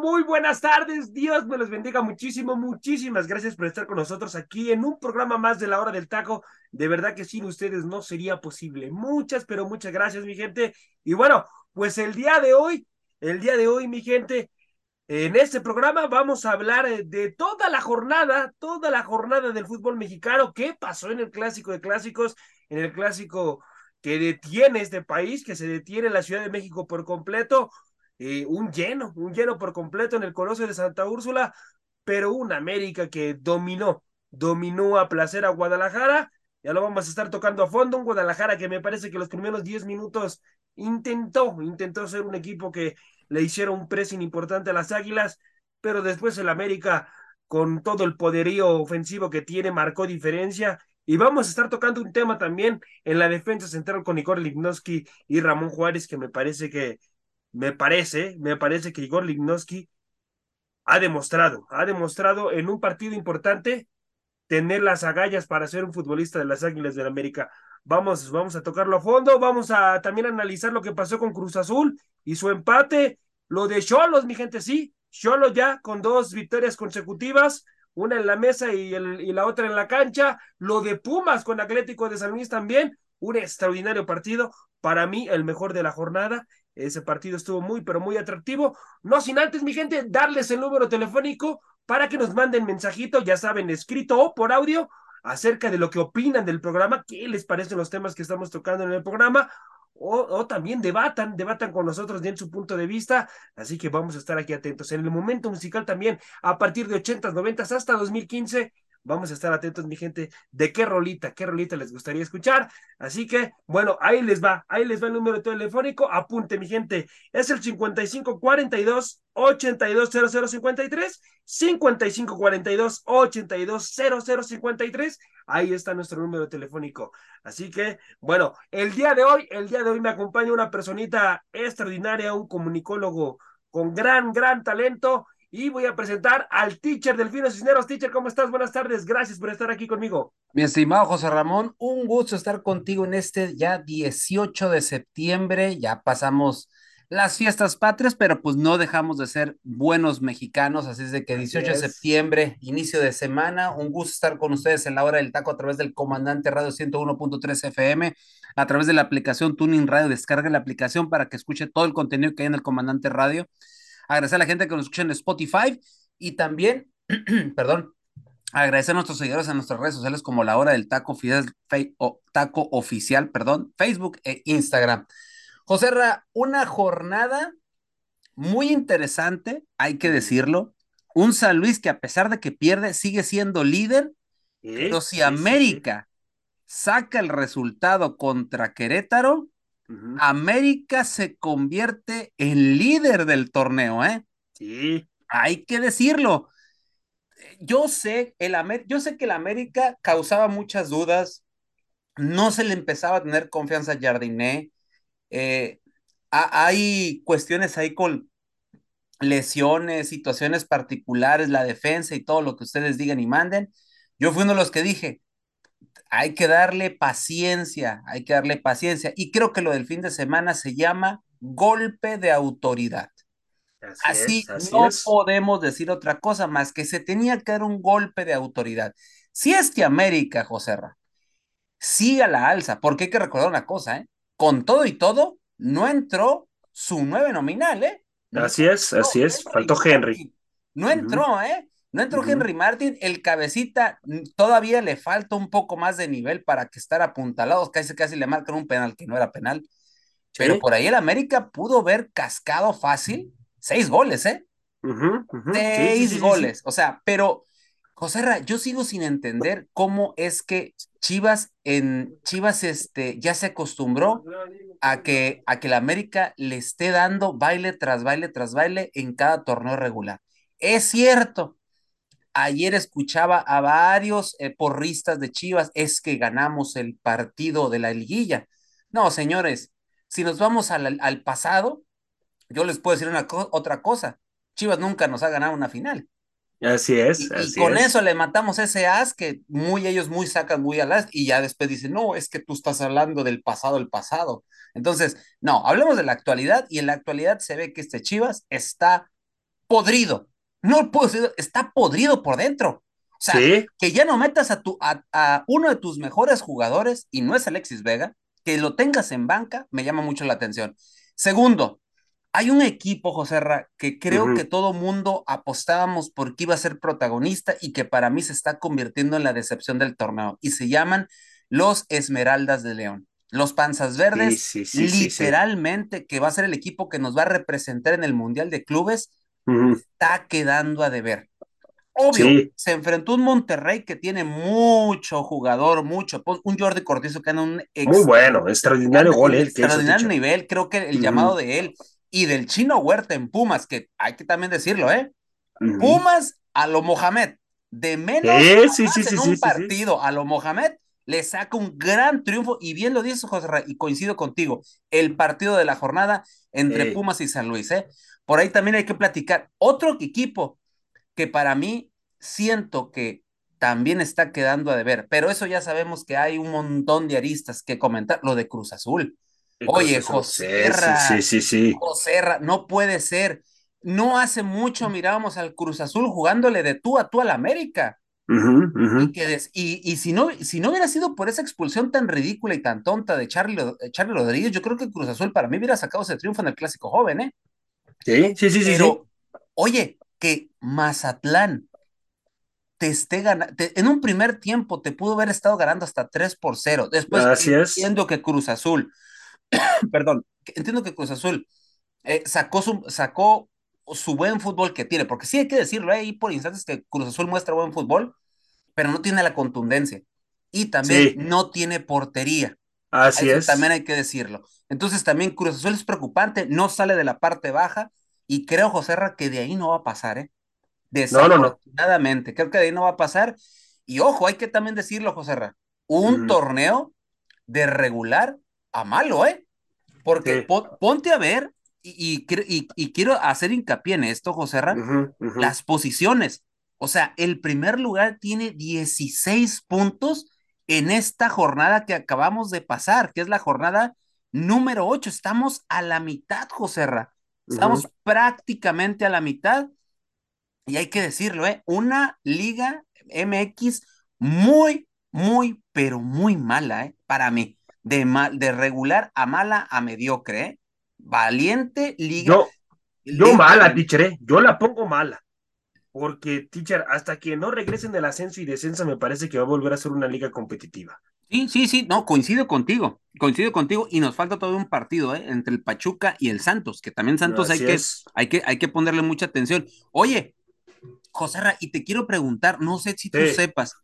Muy buenas tardes. Dios me los bendiga muchísimo. Muchísimas gracias por estar con nosotros aquí en un programa más de la hora del taco. De verdad que sin ustedes no sería posible. Muchas, pero muchas gracias, mi gente. Y bueno, pues el día de hoy, el día de hoy, mi gente, en este programa vamos a hablar eh, de toda la jornada, toda la jornada del fútbol mexicano. ¿Qué pasó en el clásico de clásicos? En el clásico que detiene este país, que se detiene en la Ciudad de México por completo eh, un lleno, un lleno por completo en el Coloso de Santa Úrsula, pero un América que dominó, dominó a placer a Guadalajara. Ya lo vamos a estar tocando a fondo, un Guadalajara que me parece que los primeros 10 minutos intentó, intentó ser un equipo que le hiciera un pressing importante a las Águilas, pero después el América, con todo el poderío ofensivo que tiene, marcó diferencia. Y vamos a estar tocando un tema también en la defensa central con Igor Lignoski y Ramón Juárez, que me parece que me parece, me parece que Igor Lignoski ha demostrado, ha demostrado en un partido importante tener las agallas para ser un futbolista de las Águilas del América. Vamos, vamos a tocarlo a fondo, vamos a también analizar lo que pasó con Cruz Azul y su empate, lo de Cholos, mi gente, sí, Cholos ya con dos victorias consecutivas, una en la mesa y, y la otra en la cancha, lo de Pumas con Atlético de San Luis también, un extraordinario partido, para mí el mejor de la jornada ese partido estuvo muy, pero muy atractivo. No sin antes, mi gente, darles el número telefónico para que nos manden mensajito, ya saben, escrito o por audio, acerca de lo que opinan del programa, qué les parecen los temas que estamos tocando en el programa, o, también debatan, debatan con nosotros en su punto de vista. Así que vamos a estar aquí atentos. En el momento musical también, a partir de 80s, 90 hasta 2015, Vamos a estar atentos, mi gente, de qué rolita, qué rolita les gustaría escuchar. Así que, bueno, ahí les va, ahí les va el número telefónico. Apunte, mi gente, es el 5542 820053, 5542 820053. Ahí está nuestro número telefónico. Así que, bueno, el día de hoy, el día de hoy me acompaña una personita extraordinaria, un comunicólogo con gran, gran talento y voy a presentar al teacher Delfino Cisneros. Teacher, ¿cómo estás? Buenas tardes. Gracias por estar aquí conmigo. Mi estimado José Ramón, un gusto estar contigo en este ya 18 de septiembre. Ya pasamos las fiestas patrias, pero pues no dejamos de ser buenos mexicanos. Así es de que 18 de septiembre, inicio de semana. Un gusto estar con ustedes en la hora del taco a través del Comandante Radio 101.3 FM, a través de la aplicación Tuning Radio. Descarga la aplicación para que escuche todo el contenido que hay en el Comandante Radio agradecer a la gente que nos escucha en Spotify y también, perdón, agradecer a nuestros seguidores en nuestras redes sociales como La Hora del Taco, Taco Oficial, perdón, Facebook e Instagram. José Ra, una jornada muy interesante, hay que decirlo. Un San Luis que a pesar de que pierde, sigue siendo líder, pero si América saca el resultado contra Querétaro, América se convierte en líder del torneo, ¿eh? Sí. Hay que decirlo. Yo sé, el yo sé que el América causaba muchas dudas, no se le empezaba a tener confianza a Jardiné. Eh, hay cuestiones ahí con lesiones, situaciones particulares, la defensa y todo lo que ustedes digan y manden. Yo fui uno de los que dije, hay que darle paciencia, hay que darle paciencia. Y creo que lo del fin de semana se llama golpe de autoridad. Así, no podemos decir otra cosa más que se tenía que dar un golpe de autoridad. Si es que América, José Ra, sigue a la alza, porque hay que recordar una cosa, ¿eh? Con todo y todo, no entró su nueve nominal, ¿eh? así es, así es, faltó Henry. No entró, ¿eh? No entró Henry Martin, el cabecita mm, todavía le falta un poco más de nivel para que estar apuntalados, casi casi le marcan un penal que no era penal. Pero por ahí el América pudo ver cascado fácil seis goles, ¿eh? seis goles. O sea, pero José Ra, yo sigo sin entender cómo es que Chivas en Chivas este ya se acostumbró a que a que la América le esté dando baile tras baile tras baile en cada torneo regular. Es cierto. Ayer escuchaba a varios eh, porristas de Chivas, es que ganamos el partido de la liguilla. No, señores, si nos vamos al, al pasado, yo les puedo decir una co otra cosa. Chivas nunca nos ha ganado una final. Así es. Y, así y con es. eso le matamos ese as que muy ellos muy sacan muy al as y ya después dicen, no, es que tú estás hablando del pasado, el pasado. Entonces, no, hablemos de la actualidad y en la actualidad se ve que este Chivas está podrido. No puedo decir, está podrido por dentro. O sea, Sí. que ya no metas a, tu, a, a uno de tus mejores jugadores y no es Alexis Vega, que lo tengas en banca, me llama mucho la atención. Segundo, hay un equipo, José Ra, que creo que todo mundo apostábamos porque iba a ser protagonista y que para mí se está convirtiendo en la decepción del torneo. Y se llaman los Esmeraldas de León. Los Panzas Verdes, sí, sí. literalmente, que va a ser el equipo que nos va a representar en el Mundial de Clubes, Está quedando a deber. Obvio, Sí. se enfrentó un Monterrey que tiene mucho jugador, mucho, un Jordi Cortizo que anda un Muy bueno, extraordinario gol hizo, extraordinario nivel, creo que el Ujú. llamado de él y del chino Huerta en Pumas, que hay que también decirlo, ¿eh? Ujú. Pumas a lo Mohamed, de menos a sí, sí, en un partido a lo Mohamed, le saca un gran triunfo, y bien lo dice José Ra, y coincido contigo, el partido de la jornada entre Ey. Pumas y San Luis, ¿eh? Por ahí también hay que platicar. Otro equipo que para mí siento que también está quedando a deber, pero eso ya sabemos que hay un montón de aristas que comentar, lo de Cruz Azul. Oye. José Sí, sí, sí, sí. José no puede ser. No hace mucho mirábamos al Cruz Azul jugándole de tú a tú al América. Ujú, ujú. Y, que des- y, y si, no, si no hubiera sido por esa expulsión tan ridícula y tan tonta de Charlie, Charlie Rodríguez, yo creo que Cruz Azul para mí hubiera sacado ese triunfo en el Clásico Joven, ¿eh? Sí, sí, sí, sí, sí. Pero, oye, que Mazatlán te esté ganando, en un primer tiempo te pudo haber estado ganando hasta 3 por 0. Después es. entiendo que Cruz Azul, perdón, entiendo que Cruz Azul eh, sacó, su, sacó su buen fútbol que tiene, porque sí hay que decirlo, hay por instantes que Cruz Azul muestra buen fútbol, pero no tiene la contundencia. Y también Sí. no tiene portería. Así Eso es. también hay que decirlo. Entonces también Cruz Azul es preocupante, no sale de la parte baja y creo, José Ra, que de ahí no va a pasar, ¿eh? No, no, no. Desafortunadamente, creo que de ahí no va a pasar. Y ojo, hay que también decirlo, José Ra, un torneo de regular a malo, ¿eh? Porque Sí. ponte a ver, y, y, quiero hacer hincapié en esto, José Ra, las posiciones. O sea, el primer lugar tiene 16 puntos en esta jornada que acabamos de pasar, que es la jornada número 8. Estamos a la mitad, José Ra. Estamos prácticamente a la mitad. Y hay que decirlo, ¿eh? Una liga MX muy, muy, pero muy mala, ¿eh? Para mí. De, mal, de regular a mala a mediocre, ¿eh? Valiente liga. Yo, yo liga- mala, teacher, ¿eh? Yo la pongo mala. Porque, teacher, hasta que no regresen del ascenso y descenso, me parece que va a volver a ser una liga competitiva. Sí, sí, sí, no, coincido contigo, coincido contigo y nos falta todavía un partido, ¿eh? Entre el Pachuca y el Santos, que también Santos hay que, es. hay que, hay que ponerle mucha atención. Oye, José Ra, y te quiero preguntar, no sé si tú Sí. sepas,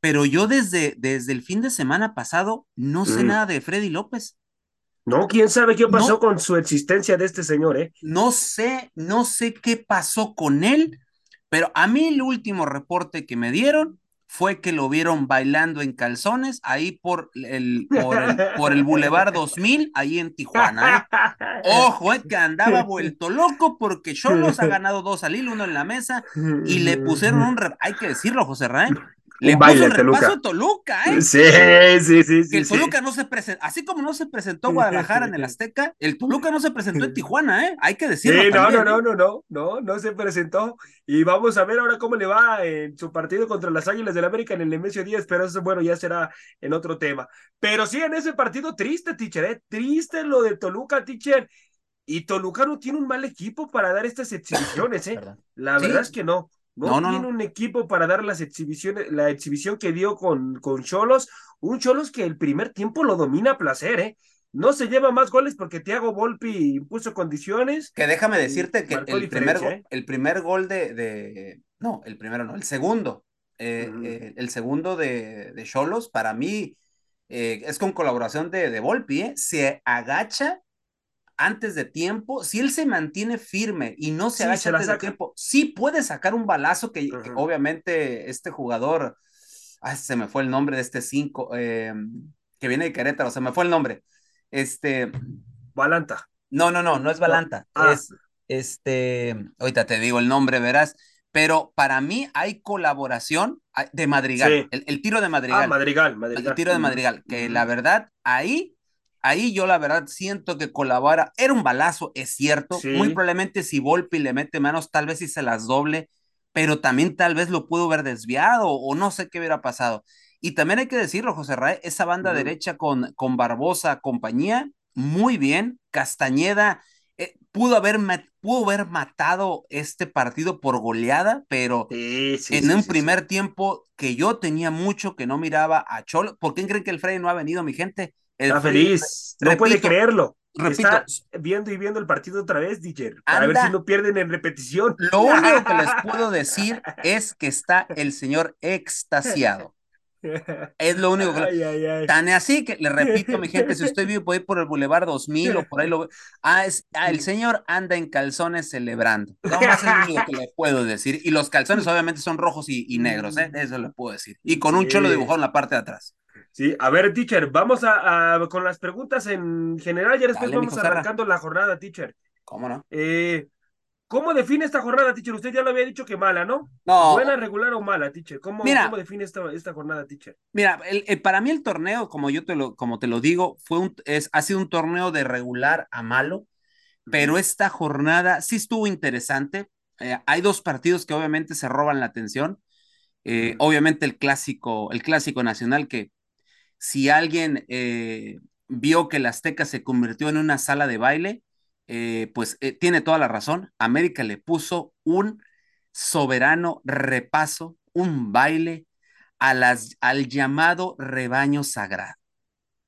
pero yo desde, desde el fin de semana pasado no sé Mm. nada de Freddy López. No, quién sabe qué pasó No. con su existencia de este señor, ¿eh? No sé, no sé qué pasó con él, pero a mí el último reporte que me dieron fue que lo vieron bailando en calzones ahí por el, por el, por el Boulevard 2000, ahí en Tijuana. ¿eh? Ojo, eh, que andaba vuelto loco porque Cholos ha ganado dos al hilo, uno en la mesa, y le pusieron un, hay que decirlo, José Raé, le Un puso baile un a Toluca. repaso a Toluca, ¿eh? Sí, sí, sí, sí. Que el sí. Toluca no se presentó, así como no se presentó Guadalajara en el Azteca, el Toluca no se presentó en Tijuana, ¿eh? Hay que decirlo. Sí, no, también, no, ¿eh? no, no, no, no, no se presentó. Y vamos a ver ahora cómo le va en su partido contra las Águilas del América en el Nemesio 10, pero eso, bueno, ya será en otro tema. Pero sí, en ese partido triste, teacher, ¿eh? Triste lo de Toluca, teacher. Y Toluca no tiene un mal equipo para dar estas exhibiciones, ¿eh? La Sí. verdad es que no. No, No, no, tiene no. un equipo para dar las exhibiciones, la exhibición que dio con, con Cholos. Un Cholos que el primer tiempo lo domina a placer, ¿eh? No se lleva más goles porque Thiago Volpi impuso condiciones. Que déjame decirte que el primer, ¿eh? el primer gol de, de- No, el primero no, el segundo eh, el segundo de Cholos, para mí es con colaboración de, de Volpi, se agacha antes de tiempo, si él se mantiene firme y no se agacha antes de tiempo, sí puede sacar un balazo que, obviamente este jugador, se me fue el nombre de este cinco, em, que viene de Querétaro, se me fue el nombre. Este. Balanta. No, no, no, no es Balanta. Ah. Es este. Ahorita te digo el nombre, verás. Pero para mí hay colaboración de Madrigal. El, tiro de Madrigal. Ah, Madrigal, Madrigal. El tiro de Madrigal. Que la verdad, ahí ahí yo la verdad siento que colabora. Era un balazo, es cierto. Muy probablemente si Volpi le mete manos, tal vez si se las doble, pero también tal vez lo pudo haber desviado o no sé qué hubiera pasado. Y también hay que decirlo, José Rae, esa banda derecha con, con Barbosa, compañía, muy bien. Castañeda eh, pudo, haber pudo haber matado este partido por goleada, pero en un primer tiempo que yo tenía mucho que no miraba a Cholo. ¿Por qué creen que el Frey no ha venido, mi gente? Está feliz, no puede creerlo. Repito, está viendo y viendo el partido otra vez, DJ, para ver si no pierden en repetición. Lo único que les puedo decir es que está el señor extasiado. Es lo único que. Tan así que le repito, mi gente, si estoy vivo, puedo ir por el Boulevard 2000 o por ahí lo Ah, es, ah, el señor anda en calzones celebrando. No más es lo único que le puedo decir. Y los calzones, obviamente, son rojos y, negros, ¿eh? Eso le puedo decir. Y con un cholo dibujado en la parte de atrás. Sí, a ver, teacher, vamos a, con las preguntas en general, ya después vamos arrancando la jornada, teacher. ¿Cómo no? Eh, ¿Cómo define esta jornada, teacher? Usted ya lo había dicho que mala, ¿no? No. ¿Buena, regular o mala, teacher? ¿Cómo, ¿cómo define esta, esta, jornada, teacher? Mira, el, para mí el torneo, como yo te lo, como te lo digo, fue un, es, ha sido un torneo de regular a malo, pero esta jornada sí estuvo interesante. Eh, hay dos partidos que obviamente se roban la atención. Eh, obviamente el clásico, el clásico nacional que si alguien eh, vio que la Azteca se convirtió en una sala de baile, eh, pues eh, tiene toda la razón. América le puso un soberano repaso, un baile a las, al llamado rebaño sagrado.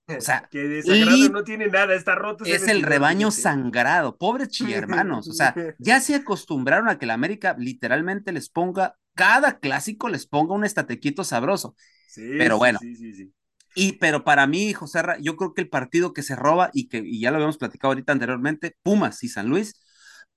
O sea, que de sagrado no tiene nada, está roto. Es el rebaño sangrado, pobres hermanos. O sea, ya se acostumbraron a que la América literalmente les ponga, cada clásico les ponga un estatequito sabroso. Sí, Pero bueno, sí, sí, y, pero para mí, José, yo creo que el partido que se roba y que y ya lo habíamos platicado ahorita anteriormente, Pumas y San Luis,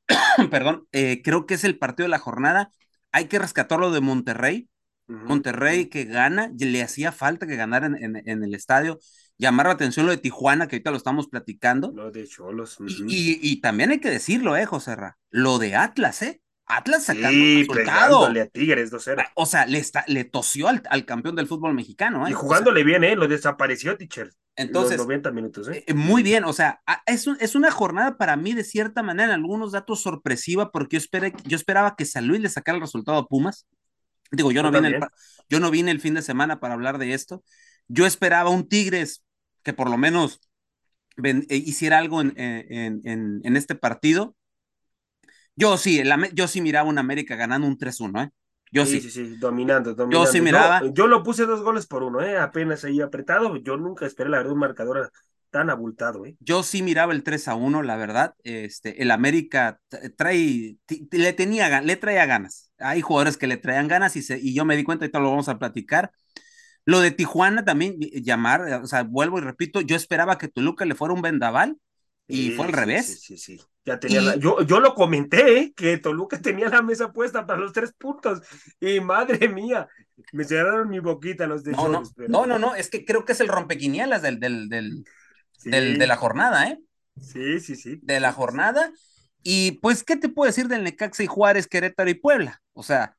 perdón, eh, creo que es el partido de la jornada. Hay que rescatarlo de Monterrey. Monterrey que gana, le hacía falta que ganara en, en, el estadio. Llamar la atención lo de Tijuana, que ahorita lo estamos platicando. Lo de Cholos. y, y, también hay que decirlo, eh, José Lo de Atlas, ¿eh? Atlas sacando sí, resultado. a Tigres 2-0. O sea, le, está, le tosió al, al, campeón del fútbol mexicano. ¿eh? Y jugándole bien, ¿eh? Lo desapareció, teacher. Entonces, los 90 minutos, ¿eh? ¿eh? Muy bien, o sea, es, es una jornada para mí de cierta manera, en algunos datos sorpresiva, porque yo, esperé, yo esperaba que San Luis le sacara el resultado a Pumas. Digo, yo no, vine el, yo no vine el fin de semana para hablar de esto. Yo esperaba un Tigres que por lo menos eh, hiciera algo en, en, en, en este partido yo sí, yo sí miraba un América ganando un 3-1, ¿eh? Yo sí. Sí, sí, dominando, dominando. Yo sí miraba. Yo, lo puse dos goles por uno, ¿eh? Apenas ahí apretado. Yo nunca esperé, la verdad, un marcador tan abultado, ¿eh? Yo sí miraba el 3 a 1, la verdad. Este, el América trae, le tenía, le traía ganas. Hay jugadores que le traían ganas y, se, y yo me di cuenta, ahorita lo vamos a platicar. Lo de Tijuana también, llamar, o sea, vuelvo y repito, yo esperaba que Toluca le fuera un vendaval y fue al revés. Sí, sí, sí. Ya tenía yo, yo lo comenté, ¿eh? que Toluca tenía la mesa puesta para los tres puntos. Y madre mía, me cerraron mi boquita los de no, no, no, no, es que creo que es el rompequinielas del, del, del, de la jornada, ¿eh? Sí, sí, sí. De la jornada. Y pues, ¿qué te puedo decir del Necaxa y Juárez, Querétaro y Puebla? O sea,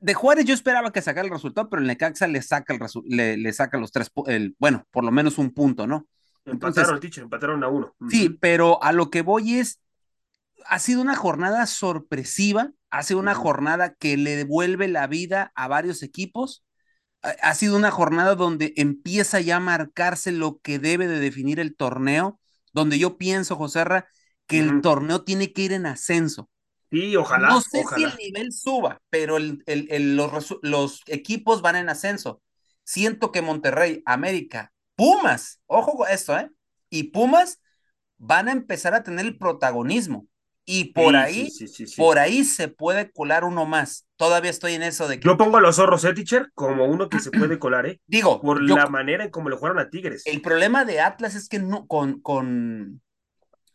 de Juárez yo esperaba que sacara el resultado, pero el Necaxa le saca, el le, le saca los tres, el, bueno, por lo menos un punto, ¿no? Empataron, teacher, empataron a uno. Sí, pero a lo que voy es, ha sido una jornada sorpresiva, ha sido una jornada que le devuelve la vida a varios equipos, ha sido una jornada donde empieza ya a marcarse lo que debe de definir el torneo, donde yo pienso, José Ra, que el torneo tiene que ir en ascenso. Sí, ojalá. No sé si el nivel suba, pero el, los, los equipos van en ascenso. Siento que Monterrey, América Pumas, ojo con esto, ¿eh? Y Pumas van a empezar a tener el protagonismo. Y por ahí, por ahí se puede colar uno más. todavía estoy en eso de que. Yo pongo a los zorros, ¿eh, teacher? Como uno que se puede colar, ¿eh? Digo. Por la manera en cómo le jugaron a Tigres. El problema de Atlas es que no, con, con,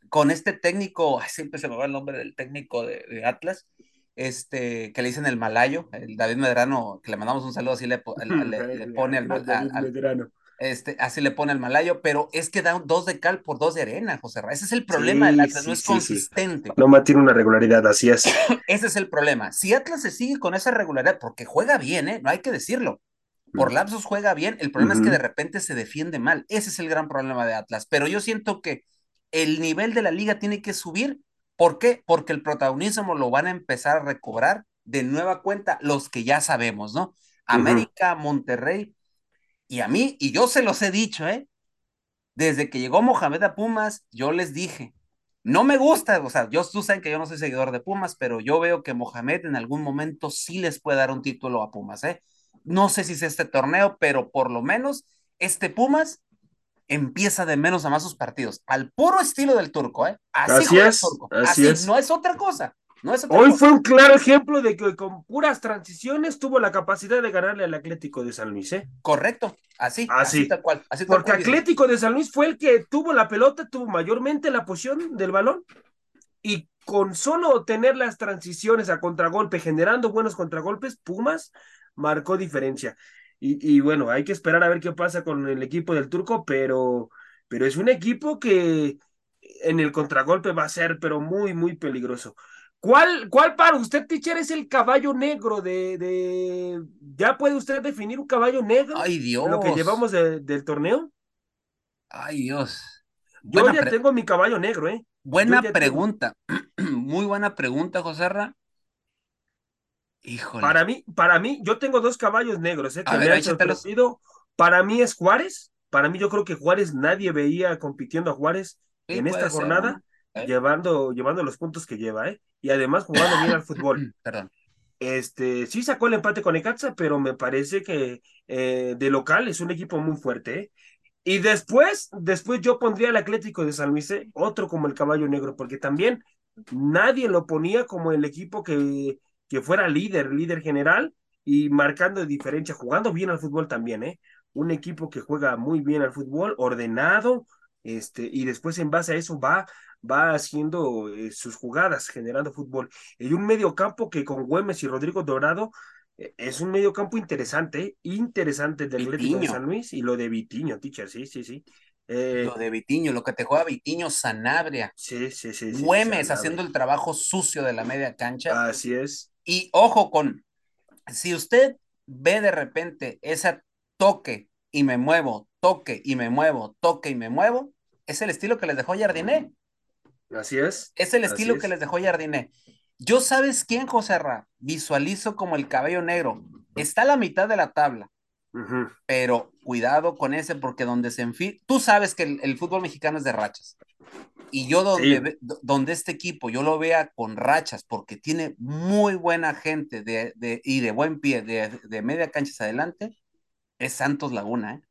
con este técnico, siempre se me va el nombre del técnico de, Atlas, este, que le dicen el malayo, el David Medrano, que le mandamos un saludo, así le, le, pone al, al, este, así le pone al malayo, pero es que da dos de cal por dos de arena, José Ra. Ese es el problema del Atlas, no es consistente. No mantiene una regularidad, así es. Ese es el problema. Si Atlas se sigue con esa regularidad, porque juega bien, ¿eh? no hay que decirlo. Por mm. lapsos juega bien, el problema es que de repente se defiende mal. Ese es el gran problema de Atlas. Pero yo siento que el nivel de la liga tiene que subir. ¿Por qué? Porque el protagonismo lo van a empezar a recobrar de nueva cuenta los que ya sabemos, ¿no? América, Monterrey, y a mí, y yo se los he dicho, ¿eh? Desde que llegó Mohamed a Pumas, yo les dije, no me gusta, o sea, yo, tú saben que yo no soy seguidor de Pumas, pero yo veo que Mohamed en algún momento sí les puede dar un título a Pumas, ¿eh? No sé si es este torneo, pero por lo menos este Pumas empieza de menos a más sus partidos, al puro estilo del turco, ¿eh? Así, es, así, es. no es otra cosa. Hoy fue un claro ejemplo de que con puras transiciones tuvo la capacidad de ganarle al Atlético de San Luis, ¿eh? Correcto, así, así, tal cual. Porque Atlético de San Luis fue el que tuvo la pelota, tuvo mayormente la posición del balón y con solo tener las transiciones a contragolpe, generando buenos contragolpes, Pumas marcó diferencia. Y, bueno, hay que esperar a ver qué pasa con el equipo del turco, pero, pero es un equipo que en el contragolpe va a ser, pero muy, muy peligroso. ¿Cuál, ¿Cuál para usted, teacher, es el caballo negro de, de... ¿Ya puede usted definir un caballo negro? Ay, Dios. Lo que llevamos del torneo. Ay, Dios. Yo ya tengo mi caballo negro, ¿eh? Buena pregunta. Muy buena pregunta, José Ra. Híjole. Para mí, para mí, yo tengo dos caballos negros, ¿eh? Que me han sorprendido. Para mí es Juárez. Para mí, yo creo que Juárez nadie veía compitiendo a Juárez en esta jornada. ¿Eh? llevando, llevando los puntos que lleva, ¿eh? Y además jugando bien al fútbol. Perdón. Este, sí sacó el empate con Ecaxa, pero me parece que eh, de local es un equipo muy fuerte, ¿eh? Y después, después yo pondría al Atlético de San Luis, ¿eh? otro como el caballo negro, porque también nadie lo ponía como el equipo que, que fuera líder, líder general y marcando diferencia, jugando bien al fútbol también, ¿eh? Un equipo que juega muy bien al fútbol, ordenado, este, y después en base a eso va va haciendo eh, sus jugadas, generando fútbol. Y un mediocampo que con Güemes y Rodrigo Dorado eh, es un mediocampo interesante, interesante del Atlético de San Luis y lo de Vitiño, teacher, sí, sí, sí. Eh, lo de Vitiño, lo que te juega Vitiño, Sanabria. Sí, sí, sí. Güemes haciendo el trabajo sucio de la media cancha. Así es. Y ojo con, si usted ve de repente ese toque y me muevo, toque y me muevo, toque y me muevo, es el estilo que les dejó Jardiné. Así es. Es el estilo que les dejó Jardiné. Yo sabes quién, José Ra, visualizo como el cabello negro. Está a la mitad de la tabla. Pero cuidado con ese, porque donde se enfila, tú sabes que el, fútbol mexicano es de rachas. Y yo donde, donde este equipo yo lo vea con rachas, porque tiene muy buena gente de, y de buen pie, de, de media cancha adelante, es Santos Laguna, ¿eh?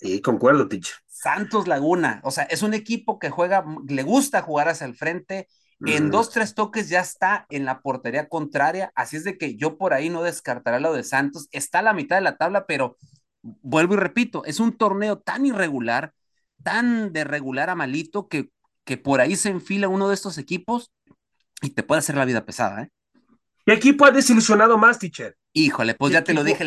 Sí, concuerdo, Ticho. Santos Laguna, o sea, es un equipo que juega, le gusta jugar hacia el frente. En dos, tres toques ya está en la portería contraria, así es de que yo por ahí no descartaré lo de Santos. Está a la mitad de la tabla, pero vuelvo y repito, es un torneo tan irregular, tan de regular a malito, que, que por ahí se enfila uno de estos equipos y te puede hacer la vida pesada, ¿eh? ¿Qué equipo ha desilusionado más, teacher? Híjole, pues ya te lo dije.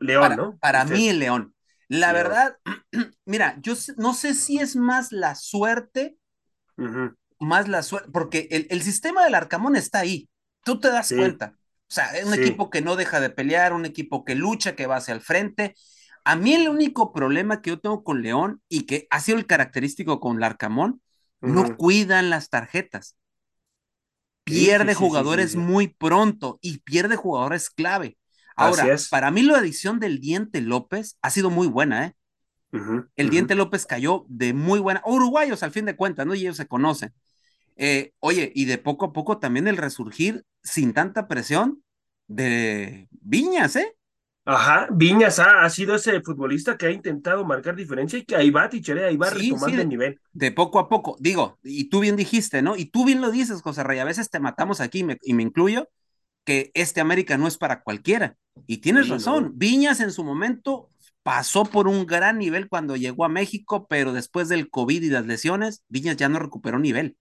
León, ¿no? Para mí, el León. La verdad, mira, yo no sé si es más la suerte, más la suerte, porque el, sistema del Arcamón está ahí, tú te das cuenta. O sea, es un equipo que no deja de pelear, un equipo que lucha, que va hacia el frente. A mí el único problema que yo tengo con León y que ha sido el característico con el Arcamón, no cuidan las tarjetas. Pierde jugadores muy pronto y pierde jugadores clave. Ahora, para mí la edición del Diente López ha sido muy buena, ¿eh? el Diente López cayó de muy buena, uruguayos al fin de cuentas, ¿no? Y ellos se conocen. Eh, oye, y de poco a poco también el resurgir sin tanta presión de Viñas, ¿eh? Ajá, Viñas ha, sido ese futbolista que ha intentado marcar diferencia y que ahí va, Tichere, ahí va retomando el nivel. De poco a poco, digo, y tú bien dijiste, ¿no? Y tú bien lo dices, José Rey, a veces te matamos aquí y me incluyo, que este América no es para cualquiera. Y tienes razón, Viñas en su momento pasó por un gran nivel cuando llegó a México, pero después del COVID y las lesiones, Viñas ya no recuperó nivel.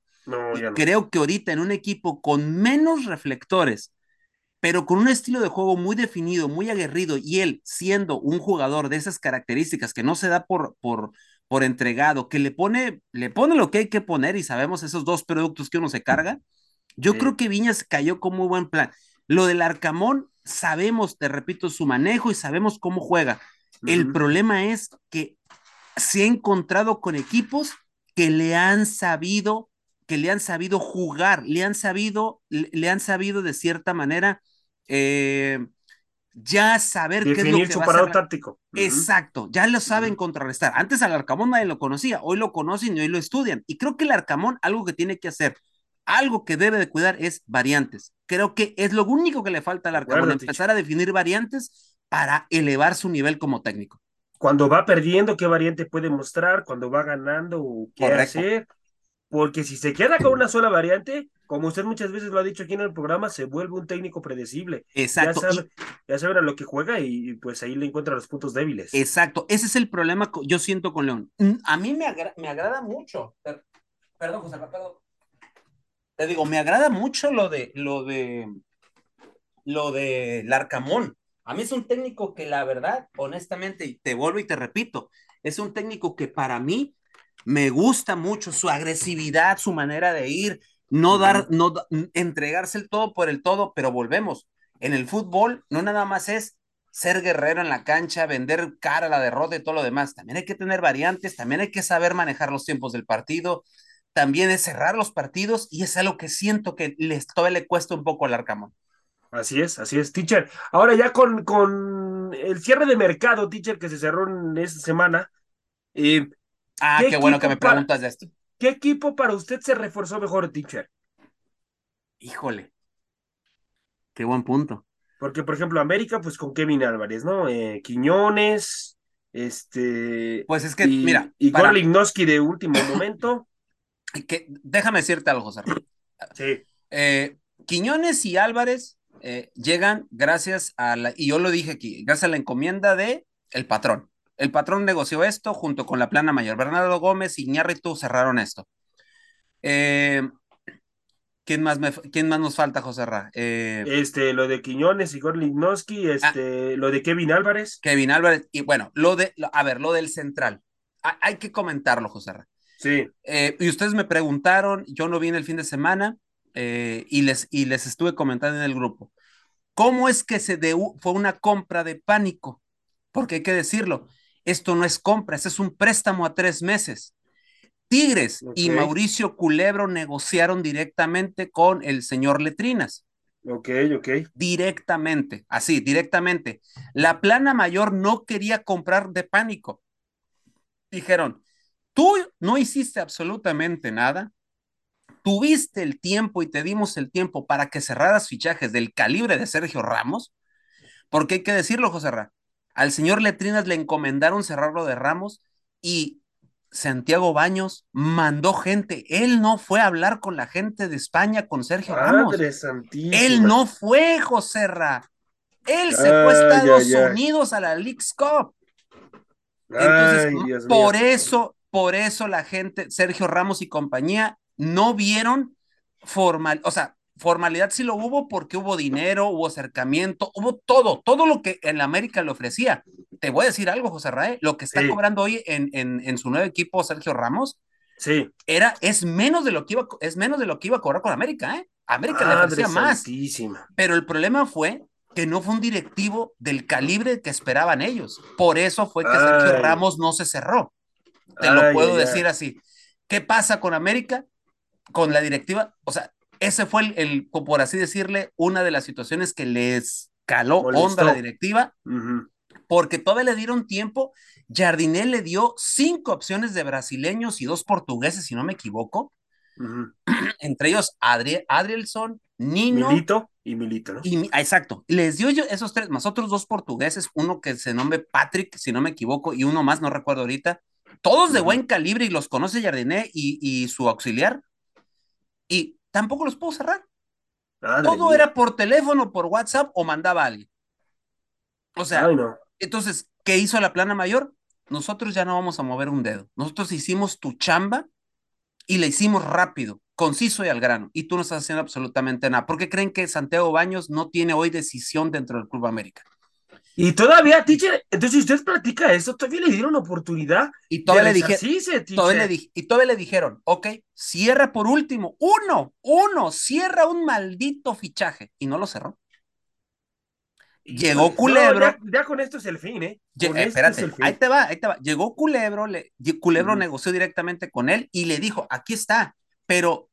Creo que ahorita en un equipo con menos reflectores, pero con un estilo de juego muy definido, muy aguerrido, y él siendo un jugador de esas características que no se da por, por, por entregado, que le pone, le pone lo que hay que poner y sabemos esos dos productos que uno se carga, yo creo que Viñas cayó con muy buen plan. Lo del Arcamón, sabemos, te repito, su manejo y sabemos cómo juega. El problema es que se ha encontrado con equipos que le han sabido, que le han sabido jugar, le han sabido, le han sabido de cierta manera eh, ya saber qué es lo que su parado táctico. Exacto, ya lo saben contrarrestar. Antes al Arcamón nadie lo conocía, hoy lo conocen y hoy lo estudian. Y creo que el Arcamón algo que tiene que hacer, algo que debe de cuidar es variantes. Creo que es lo único que le falta al Arcamón, empezar a definir variantes para elevar su nivel como técnico. Cuando va perdiendo, qué variante puede mostrar, cuando va ganando, qué hacer. Porque si se queda con una sola variante, como usted muchas veces lo ha dicho aquí en el programa, se vuelve un técnico predecible. Exacto. Ya sabe, a lo que juega y, pues ahí le encuentra los puntos débiles. Exacto. Ese es el problema que yo siento con León. Mm, a mí me, me agrada mucho. Perdón, José, perdón. Te digo, me agrada mucho lo de lo de lo de Larcamón. A mí es un técnico que la verdad, honestamente, y te vuelvo y te repito, es un técnico que para mí me gusta mucho su agresividad, su manera de ir, no dar, no entregarse el todo por el todo, pero volvemos. En el fútbol no nada más es ser guerrero en la cancha, vender cara a la derrota y todo lo demás. También hay que tener variantes, también hay que saber manejar los tiempos del partido, también es cerrar los partidos y es algo que siento que les, todavía le cuesta un poco al Arcamón. Así es, así es, teacher. Ahora ya con, con el cierre de mercado, teacher, que se cerró en esta semana. Eh, ah, qué, bueno que me preguntas de esto. ¿Qué equipo para usted se reforzó mejor, teacher? Híjole. Qué buen punto. Porque, por ejemplo, América, pues con Kevin Álvarez, ¿no? Eh, Quiñones, este. Pues es que, mira. Y para... de último momento. Que, déjame decirte algo, José. Sí. Eh, Quiñones y Álvarez eh, llegan gracias a la, y yo lo dije aquí, gracias a la encomienda de el patrón. El patrón negoció esto junto con la plana mayor. Bernardo Gómez y Iñárritu cerraron esto. Eh, ¿quién, más ¿Quién más nos falta, José Ra? Eh, este, lo de Quiñones, Igor Lignoski, este, ah. lo de Kevin Álvarez. Kevin Álvarez, y bueno, lo de, a ver, lo del central. hay que comentarlo, José Ra. Sí. Eh, y ustedes me preguntaron, yo no vine el fin de semana y, les, y les estuve comentando en el grupo. ¿Cómo es que se fue una compra de pánico? Porque hay que decirlo, esto no es compra, este es un préstamo a tres meses. Tigres y Mauricio Culebro negociaron directamente con el señor Letrinas. Ok, ok. Directamente, así, directamente. La plana mayor no quería comprar de pánico. Dijeron, tú no hiciste absolutamente nada, tuviste el tiempo y te dimos el tiempo para que cerraras fichajes del calibre de Sergio Ramos, porque hay que decirlo, José Ra, al señor Letrinas le encomendaron cerrarlo de Ramos y Santiago Baños mandó gente. Él no fue a hablar con la gente de España, con Sergio Ramos. Él no fue, José Ra. Él se fue a Estados Unidos a la League's Cup. Entonces, por eso, por eso la gente, Sergio Ramos y compañía, no vieron formal, o sea, formalidad sí lo hubo porque hubo dinero, hubo acercamiento, hubo todo, todo lo que en América le ofrecía. Te voy a decir algo, José Rae, lo que está cobrando hoy en, en, su nuevo equipo Sergio Ramos, sí. era, es menos de lo que iba, es menos de lo que iba a cobrar con América, ¿eh? América le ofrecía más. Pero el problema fue que no fue un directivo del calibre que esperaban ellos. Por eso fue que Sergio Ramos no se cerró. Te lo puedo decir así. ¿Qué pasa con América? Con la directiva, o sea, ese fue el, por así decirle, una de las situaciones que les caló onda a la directiva, porque todavía le dieron tiempo. Jardiné le dio cinco opciones de brasileños y dos portugueses, si no me equivoco. Entre ellos Adrielson, Nino. Milito y Milito, ¿no? Y, exacto. Les dio yo esos tres, más otros dos portugueses, uno que se nombre Patrick, si no me equivoco, y uno más, no recuerdo ahorita. Todos de buen calibre y los conoce Jardiné y, y su auxiliar. Y tampoco los puedo cerrar. Todo era por teléfono, por WhatsApp o mandaba a alguien. O sea, entonces, ¿qué hizo la plana mayor? Nosotros ya no vamos a mover un dedo. Nosotros hicimos tu chamba y le hicimos rápido, conciso y al grano. Y tú no estás haciendo absolutamente nada. ¿Por qué creen que Santiago Baños no tiene hoy decisión dentro del Club América? Y todavía, teacher, entonces si usted platica eso, todavía le dieron oportunidad. Y todavía, le, dije, todavía le y todavía le dijeron, ok, cierra por último, uno, uno, cierra un maldito fichaje. Y no lo cerró. Llegó Culebro. ya, con esto es el fin, ¿eh? espérate, ahí te va, ahí te va. Llegó Culebro, le, Culebro negoció directamente con él y le dijo, aquí está, pero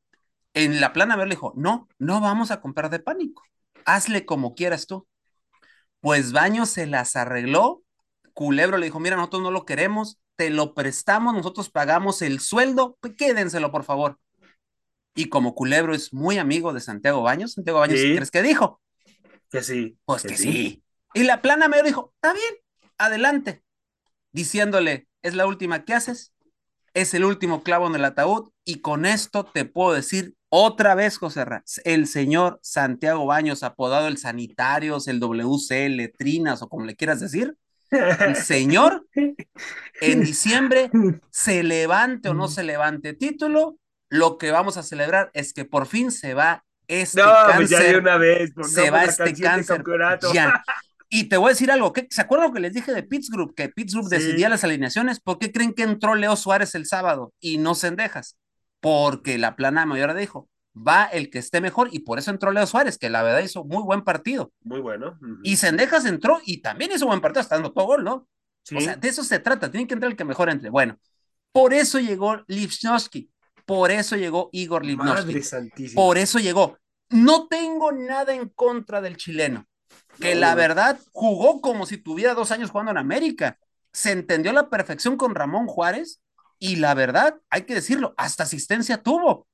en la plana ver le dijo, no, no vamos a comprar de pánico, hazle como quieras tú. Pues Baño se las arregló, Culebro le dijo, mira, nosotros no lo queremos, te lo prestamos, nosotros pagamos el sueldo, pues quédenselo por favor. Y como Culebro es muy amigo de Santiago Baños, Santiago Baños, ¿crees que dijo? Que sí. Pues que, sí. Y la plana me dijo, está bien, adelante. Diciéndole, es la última que haces, es el último clavo en el ataúd, y con esto te puedo decir otra vez, José Raz, el señor Santiago Baños, apodado el Sanitarios, el WC, Letrinas o como le quieras decir, el señor en diciembre se levante o no se levante título, lo que vamos a celebrar es que por fin se va este no, cáncer. Pues ya de una vez, se va este cáncer. Ya. Y te voy a decir algo, ¿se acuerdan lo que les dije de Pittsburgh? Que Pittsburgh decidía las alineaciones. ¿Por qué creen que entró Leo Suárez el sábado y no Sendejas? Porque la plana mayor dijo, va el que esté mejor y por eso entró Leo Suárez, que la verdad hizo muy buen partido. Muy bueno. Y Sendejas entró y también hizo buen partido, está dando todo gol, ¿no? O sea, de eso se trata, tiene que entrar el que mejor entre. Bueno, por eso llegó Lipsnowski, por eso llegó Igor Lipnowski, por eso llegó. No tengo nada en contra del chileno, que la verdad jugó como si tuviera dos años jugando en América. Se entendió a la perfección con Ramón Juárez y la verdad, hay que decirlo, hasta asistencia tuvo.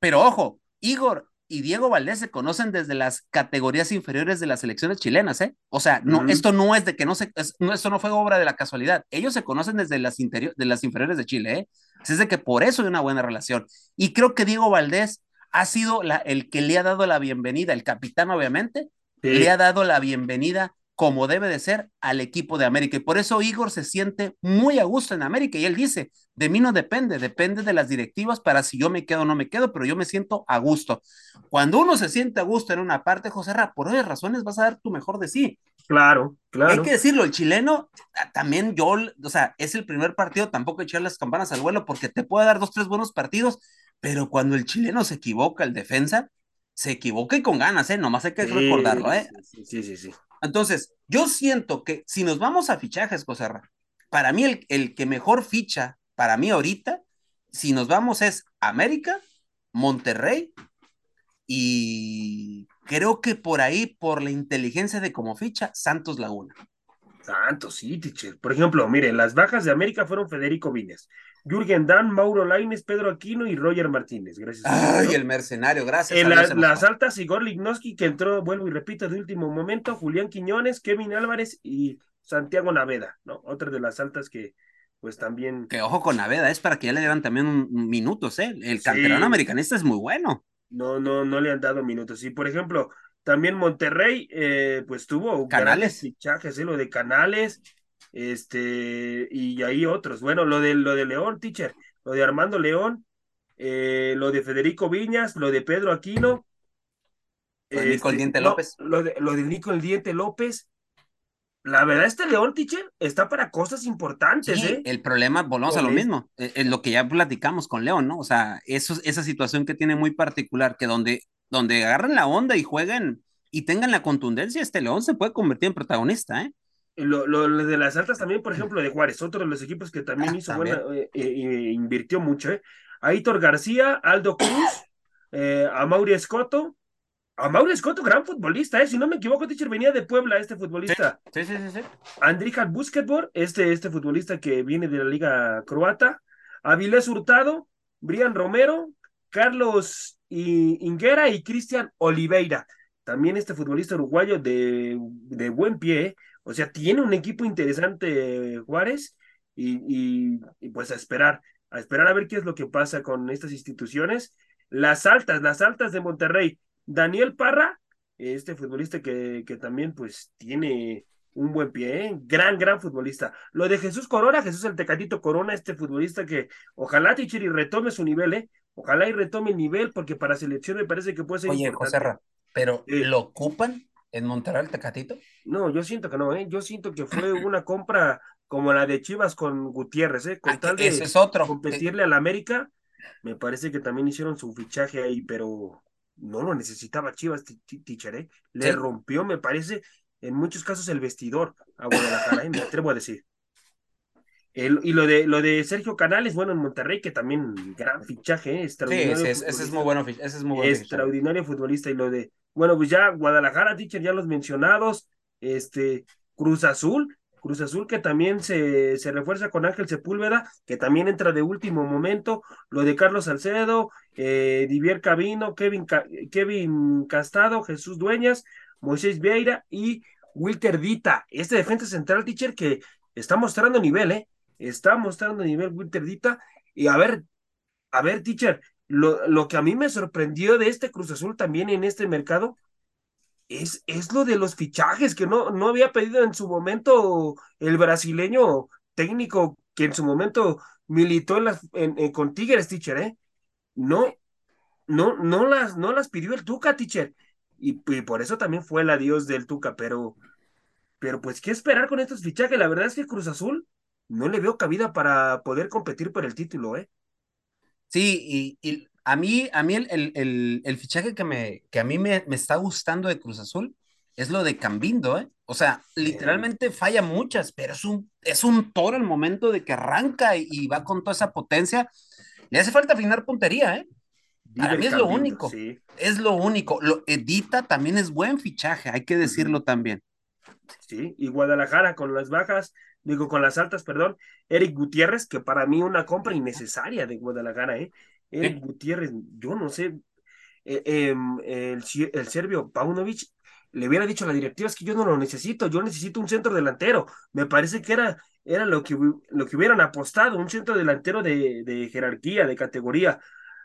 Pero ojo, Igor y Diego Valdés se conocen desde las categorías inferiores de las selecciones chilenas, ¿eh? O sea, no, esto no es de que no se, no, esto no fue obra de la casualidad. Ellos se conocen desde las, de las inferiores de Chile, ¿eh? Es de que por eso hay una buena relación. Y creo que Diego Valdés ha sido la, el que le ha dado la bienvenida, el capitán obviamente, le ha dado la bienvenida como debe de ser al equipo de América. Y por eso Igor se siente muy a gusto en América. Y él dice, de mí no depende, depende de las directivas para si yo me quedo o no me quedo, pero yo me siento a gusto. Cuando uno se siente a gusto en una parte, José Ra, por esas razones vas a dar tu mejor de sí. Claro, claro. Hay que decirlo, el chileno también yo, o sea, es el primer partido, tampoco echar las campanas al vuelo porque te puede dar dos, tres buenos partidos, pero cuando el chileno se equivoca, el defensa, se equivoca y con ganas, ¿eh? Nomás hay que recordarlo, ¿eh? Sí, sí, sí, sí. Entonces, yo siento que si nos vamos a fichajes, Coserra, para mí el, que mejor ficha, para mí ahorita, si nos vamos es América, Monterrey y creo que por ahí, por la inteligencia de cómo ficha, Santos Laguna. Santos, sí, teacher. Por ejemplo, miren, las bajas de América fueron Federico Viñas, Jürgen Dan, Mauro Laines, Pedro Aquino y Roger Martínez. Gracias. Ay, el mercenario, gracias. En las altas, Igor Lignoski, que entró, vuelvo y repito, de último momento, Julián Quiñones, Kevin Álvarez y Santiago Naveda, ¿no? Otra de las altas que, pues también. Que ojo con Naveda, es para que ya le dieran también un, minutos, ¿eh? El canterano americanista es muy bueno. No, no, no le han dado minutos. Y por ejemplo, también Monterrey, eh, pues tuvo canales fichajes, ¿eh? lo de canales, este, y ahí otros. Bueno, lo de, lo de León, teacher, lo de Armando León, eh, lo de Federico Viñas, lo de Pedro Aquino. Lo de Nico el este, Diente López. Lo de, lo de Nico el Diente López. La verdad, este León, teacher, está para cosas importantes, ¿eh? El problema, volvemos a lo mismo, es eh, lo que ya platicamos con León, ¿no? O sea, eso, esa situación que tiene muy particular, que donde, donde agarren la onda y jueguen y tengan la contundencia, este León se puede convertir en protagonista, ¿eh? Lo, lo, de las altas también, por ejemplo, de Juárez, otro de los equipos que también ah, hizo buena, eh, eh, invirtió mucho, ¿eh? Aitor García, Aldo Cruz, eh, a Mauri Escoto, a Mauri Escoto, gran futbolista, ¿eh? Si no me equivoco, teacher, venía de Puebla este futbolista. Sí, sí, sí, sí. Andrija este, este futbolista que viene de la liga croata, Avilés Hurtado, Brian Romero, Carlos Inguera y Cristian Oliveira. También este futbolista uruguayo de, de buen pie, ¿eh? O sea, tiene un equipo interesante Juárez y, pues a esperar, a esperar a ver qué es lo que pasa con estas instituciones. Las altas, las altas de Monterrey. Daniel Parra, este futbolista que, que también pues tiene un buen pie, ¿eh? gran, gran futbolista. Lo de Jesús Corona, Jesús el Tecatito Corona, este futbolista que ojalá Tichiri retome su nivel, ¿eh? Ojalá y retome el nivel, porque para selección me parece que puede ser Oye, José pero ¿lo ocupan en Monterrey el Tecatito? No, yo siento que no, ¿eh? Yo siento que fue una compra como la de Chivas con Gutiérrez, ¿eh? Con ah, tal de es otro. competirle al América, me parece que también hicieron su fichaje ahí, pero no lo necesitaba Chivas, ¿eh? Le rompió, me parece, en muchos casos el vestidor a Guadalajara, ¿eh? me atrevo a decir. El, y lo de, lo de Sergio Canales, bueno, en Monterrey, que también gran fichaje, ¿eh? extraordinario. Sí, ese, es muy bueno, ese es muy bueno. Extraordinario futbolista. Y lo de, bueno, pues ya Guadalajara, teacher, ya los mencionados, este, Cruz Azul, Cruz Azul que también se, se refuerza con Ángel Sepúlveda, que también entra de último momento, lo de Carlos Salcedo, eh, Divier Cabino, Kevin, Kevin Castado, Jesús Dueñas, Moisés Vieira y Wilter Dita, este defensa central, teacher, que está mostrando nivel, ¿eh? Está mostrando nivel Wilter Dita. Y a ver, a ver, teacher, lo, lo que a mí me sorprendió de este Cruz Azul también en este mercado es, es lo de los fichajes que no, no había pedido en su momento el brasileño técnico que en su momento militó en las, en, con Tigres, teacher, ¿eh? No, no, no las, no las pidió el Tuca, teacher. Y, por eso también fue el adiós del Tuca, pero, pero pues, ¿qué esperar con estos fichajes? La verdad es que Cruz Azul no le veo cabida para poder competir por el título, ¿eh? Sí, y, a mí, a mí el, el, el, fichaje que, me, que a mí me, me, está gustando de Cruz Azul es lo de Cambindo, ¿eh? O sea, literalmente falla muchas, pero es un, es un toro el momento de que arranca y, y va con toda esa potencia. Le hace falta afinar puntería, ¿eh? Para mí es lo único. Es lo único. Lo edita también es buen fichaje, hay que decirlo también. Sí, y Guadalajara con las bajas, digo con las altas, perdón, Eric Gutiérrez, que para mí una compra innecesaria de Guadalajara, ¿eh? Eric Gutiérrez, yo no sé, eh, em, el, el, serbio Paunovic le hubiera dicho a la directiva, es que yo no lo necesito, yo necesito un centro delantero. Me parece que era, era lo, que, lo que hubieran apostado, un centro delantero de, de jerarquía, de categoría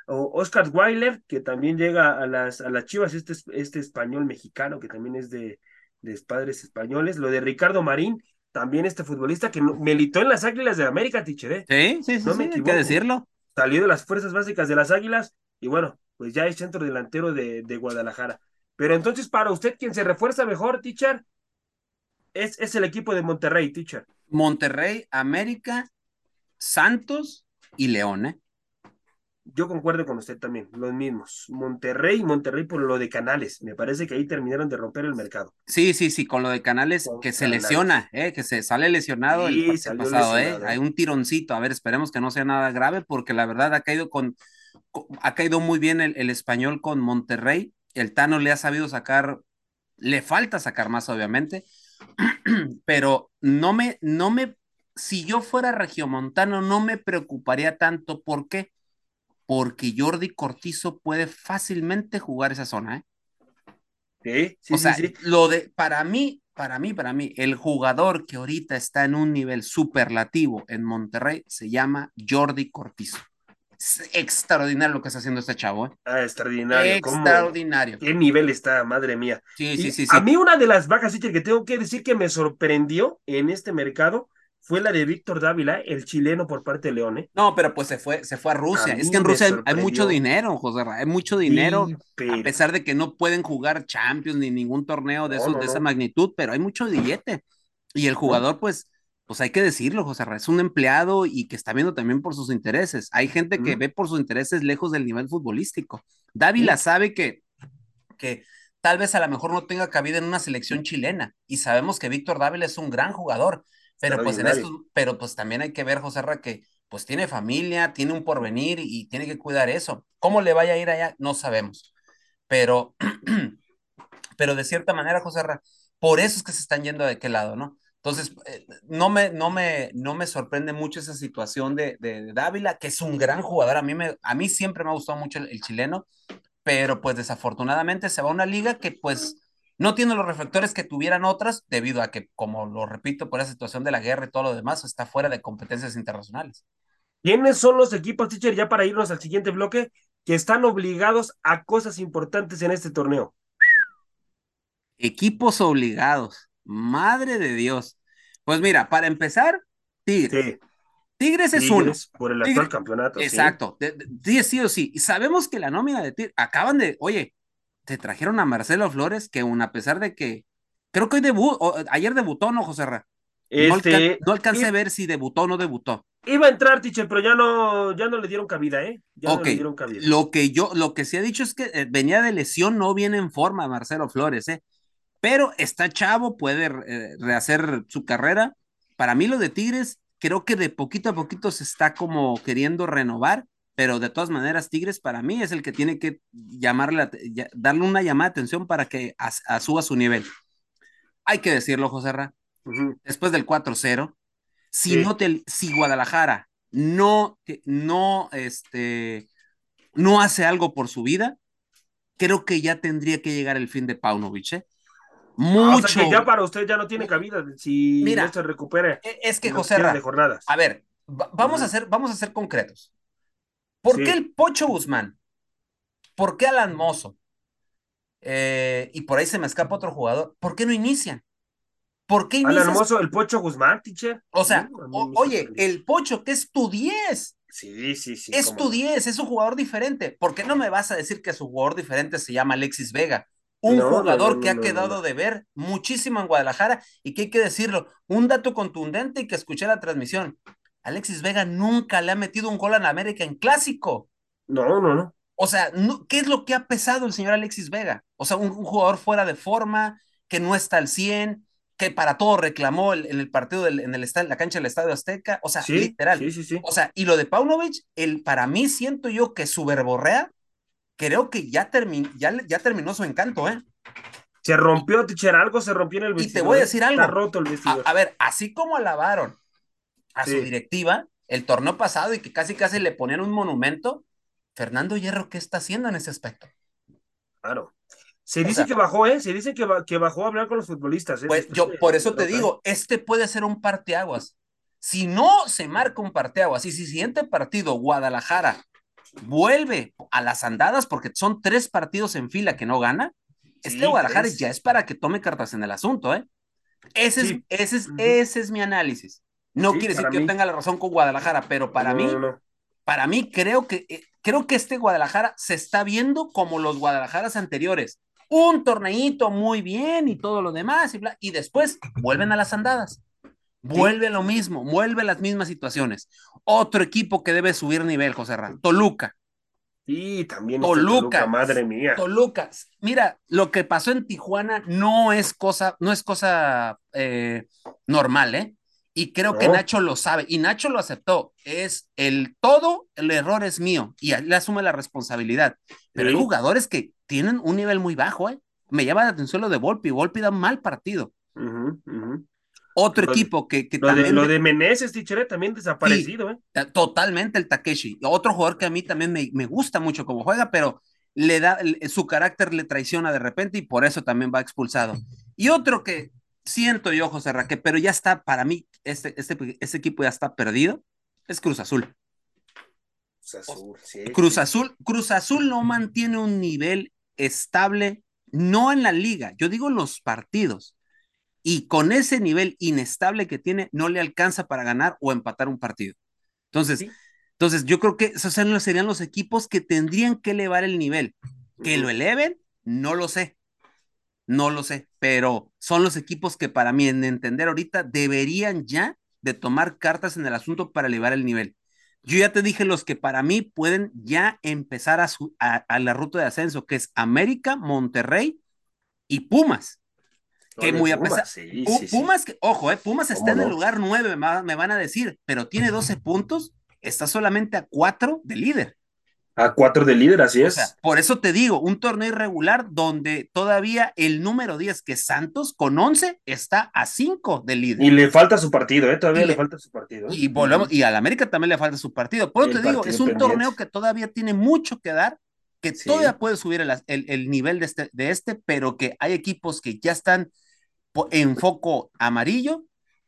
o Oscar Weiler, que también llega a las, a las Chivas, este, este español mexicano, que también es de, de padres españoles, lo de Ricardo Marín, también este futbolista que militó en las Águilas de América, Tichere. ¿eh? Sí, sí, sí, no me hay que decirlo. Salió de las fuerzas básicas de las Águilas y bueno, pues ya es centro delantero de, de Guadalajara. Pero entonces, para usted, quien se refuerza mejor, teacher, es, es el equipo de Monterrey, teacher. Monterrey, América, Santos y León, ¿eh? Yo concuerdo con usted también, los mismos. Monterrey, Monterrey por lo de Canales. Me parece que ahí terminaron de romper el mercado. Sí, sí, sí, con lo de Canales que se lesiona, eh, que se sale lesionado el pasado, eh. Hay un tironcito. A ver, esperemos que no sea nada grave, porque la verdad ha caído con, ha caído muy bien el, el español con Monterrey. El Tano le ha sabido sacar, le falta sacar más, obviamente, pero no me, no me, si yo fuera regiomontano, no me preocuparía tanto. ¿Por qué? Porque Jordi Cortizo puede fácilmente jugar esa zona, ¿eh? Sí, sí, o sea, sí, lo de, para mí, para mí, para mí, el jugador que ahorita está en un nivel superlativo en Monterrey se llama Jordi Cortizo. Es extraordinario lo que está haciendo este chavo. ¿eh? Ah, extraordinario. Extraordinario. ¿Qué nivel está, madre mía? Sí, sí, sí, A mí una de las bajas que tengo que decir que me sorprendió en este mercado fue la de Víctor Dávila, el chileno por parte de León. ¿eh? No, pero pues se fue, se fue a Rusia. es que en Rusia hay, mucho dinero, José Hay mucho dinero, a pesar de que no pueden jugar Champions ni ningún torneo de, de esa magnitud, pero hay mucho billete. Y el jugador, pues, pues hay que decirlo, José es un empleado y que está viendo también por sus intereses. Hay gente que ve por sus intereses lejos del nivel futbolístico. Dávila sabe que, que tal vez a lo mejor no tenga cabida en una selección chilena y sabemos que Víctor Dávila es un gran jugador pero pues en esto, pero pues también hay que ver, José Ra, que pues tiene familia, tiene un porvenir y tiene que cuidar eso. ¿Cómo le vaya a ir allá? No sabemos. Pero, pero de cierta manera, José Ra, por eso es que se están yendo de qué lado, ¿no? Entonces, eh, no, me, no, me, no me sorprende mucho esa situación de, de, Dávila, que es un gran jugador. A mí, me, a mí siempre me ha gustado mucho el chileno, pero pues desafortunadamente se va a una liga que pues no tiene los reflectores que tuvieran otras, debido a que, como lo repito, por la situación de la guerra y todo lo demás, está fuera de competencias internacionales. ¿Quiénes son los equipos, teacher, ya para irnos al siguiente bloque? que están obligados a cosas importantes en este torneo. Equipos obligados. Madre de Dios. Pues mira, para empezar, Tigres. Tigres es uno. Por el actual campeonato. Exacto. Sí. sí, o sí. Y sabemos que la nómina de Tigres. Acaban de. Oye, te trajeron a Marcelo Flores, que aún a pesar de que. Creo que hoy debutó. Ayer debutó, ¿no, José Ra? Este, no, alcancé a ver si debutó o no debutó. Iba a entrar, Tiche, pero ya no, ya no le dieron cabida, ¿eh? Ya no le dieron cabida. Lo que yo, lo que se ha dicho es que eh, venía de lesión, no viene en forma Marcelo Flores, ¿eh? Pero está chavo, puede eh, rehacer su carrera. Para mí lo de Tigres, creo que de poquito a poquito se está como queriendo renovar, pero de todas maneras Tigres para mí es el que tiene que llamarle, darle una llamada de atención para que suba su nivel. Hay que decirlo, José Ra después del 4-0, si, no te, si Guadalajara no, no, este, no hace algo por su vida, creo que ya tendría que llegar el fin de Paunovic, ¿eh? Mucho. Ah, ya para usted ya no tiene cabida si Mira, no se recupere. E, es que José Ra, a ver, vamos, a ser, vamos a ser concretos. ¿Por qué el Pocho Guzmán? ¿Por qué Alan Mozo? Eh, y por ahí se me escapa otro jugador. ¿Por qué no inician? ¿Por qué inicias? hermoso, el Pocho Guzmán, teacher. O sea, oye, el Pocho, que es tu 10. Sí, sí, sí. Es tu 10, es un jugador diferente. ¿Por qué no me vas a decir que su jugador diferente se llama Alexis Vega? Un jugador que ha quedado de ver muchísimo en Guadalajara y que hay que decirlo, un dato contundente y que escuché la transmisión. Alexis Vega nunca le ha metido un gol en América en clásico. No, no, no. O sea, ¿qué es lo que ha pesado el señor Alexis Vega? O sea, un, un jugador fuera de forma, que no está al 100, que para todo reclamó en el partido del, en, el, en la cancha del Estadio Azteca, o sea, literal. Sí, sí, sí. O sea, y lo de Paunovic, el, para mí siento yo que su verborrea, creo que ya, ya, ya terminó su encanto, ¿eh? Se rompió, Ticher, algo se rompió en el vestidor. Y te voy a ¿eh? decir algo. Está roto el vestidor. A, ver, así como alabaron a su directiva el torneo pasado y que casi casi le ponían un monumento, Fernando Hierro, ¿qué está haciendo en ese aspecto? Claro. Se dice que bajó, ¿eh? Se dice que, que, bajó a hablar con los futbolistas. ¿eh? Pues yo, por eso te digo, este puede ser un parteaguas. Si no se marca un parteaguas y si siguiente partido Guadalajara vuelve a las andadas porque son tres partidos en fila que no gana, este Guadalajara ya es para que tome cartas en el asunto, ¿eh? Ese es, ese es, ese es mi análisis. No quiere decir que yo tenga la razón con Guadalajara, pero para mí, para mí creo que, eh, creo que este Guadalajara se está viendo como los Guadalajaras anteriores un torneito muy bien y todo lo demás, y, y después vuelven a las andadas. Vuelve lo mismo, vuelve las mismas situaciones. Otro equipo que debe subir nivel, José Ram, Toluca. Y también Toluca, madre mía. Toluca. Mira, lo que pasó en Tijuana no es cosa, no es cosa eh, normal, ¿eh? Y creo que Nacho lo sabe, y Nacho lo aceptó. Es el todo, el error es mío, y le asume la responsabilidad. Pero hay jugadores que tienen un nivel muy bajo, ¿eh? Me llama la atención lo de Volpi. Volpi da un mal partido. Otro equipo que, que lo también. De, lo de Meneses, Tichere, también desaparecido, ¿eh? ¿eh? Totalmente el Takeshi. Otro jugador que a mí también me, me gusta mucho como juega, pero le da, su carácter le traiciona de repente y por eso también va expulsado. Y otro que siento yo, José Raque, pero ya está, para mí, este, este, este equipo ya está perdido, es Cruz Azul. Cruz Azul, sí. Cruz Azul, Cruz Azul no mantiene un nivel estable, no en la liga, yo digo los partidos. Y con ese nivel inestable que tiene, no le alcanza para ganar o empatar un partido. Entonces, entonces yo creo que esos serían los equipos que tendrían que elevar el nivel. Que lo eleven, no lo sé. No lo sé, pero son los equipos que para mí, en entender ahorita, deberían ya de tomar cartas en el asunto para elevar el nivel. Yo ya te dije los que para mí pueden ya empezar a, a, la ruta de ascenso, que es América, Monterrey y Pumas. Que muy a pesar. Pumas, que, ojo, eh, Pumas está en el lugar 9, me van a decir, pero tiene 12 puntos, está solamente a 4 de líder. A 4 de líder, así es. por eso te digo, un torneo irregular donde todavía el número 10, que es Santos, con 11, está a 5 de líder. Y le falta su partido, ¿eh? Todavía le, falta su partido. ¿eh? Y volvemos, y al América también le falta su partido. Por eso te digo, es un torneo que todavía tiene mucho que dar, que todavía puede subir el, el, nivel de este, de este, pero que hay equipos que ya están en foco amarillo,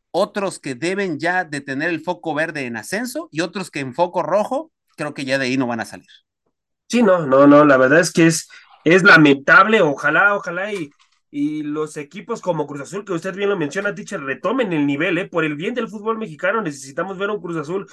otros que deben ya de tener el foco verde en ascenso y otros que en foco rojo creo que ya de ahí no van a salir. Sí, no, no, no, la verdad es que es, es lamentable, ojalá, ojalá y, y los equipos como Cruz Azul, que usted bien lo menciona, teacher, retomen el nivel, ¿eh? Por el bien del fútbol mexicano necesitamos ver a un Cruz Azul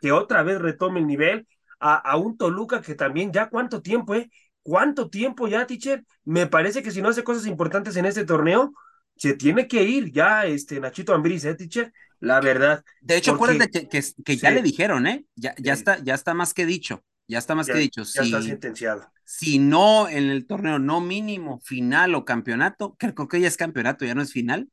que otra vez retome el nivel, a, a un Toluca que también ya cuánto tiempo, ¿eh? ¿Cuánto tiempo ya, teacher? Me parece que si no hace cosas importantes en este torneo, se tiene que ir ya este Nachito Ambriz, ¿eh, teacher? La verdad. De hecho, acuérdate que, que, que ya le dijeron, ¿eh? Ya, ya, está, ya está más que dicho. Ya está más ya, que dicho. Ya si, está sentenciado. Si no en el torneo, no mínimo, final o campeonato, creo que ya es campeonato, ya no es final.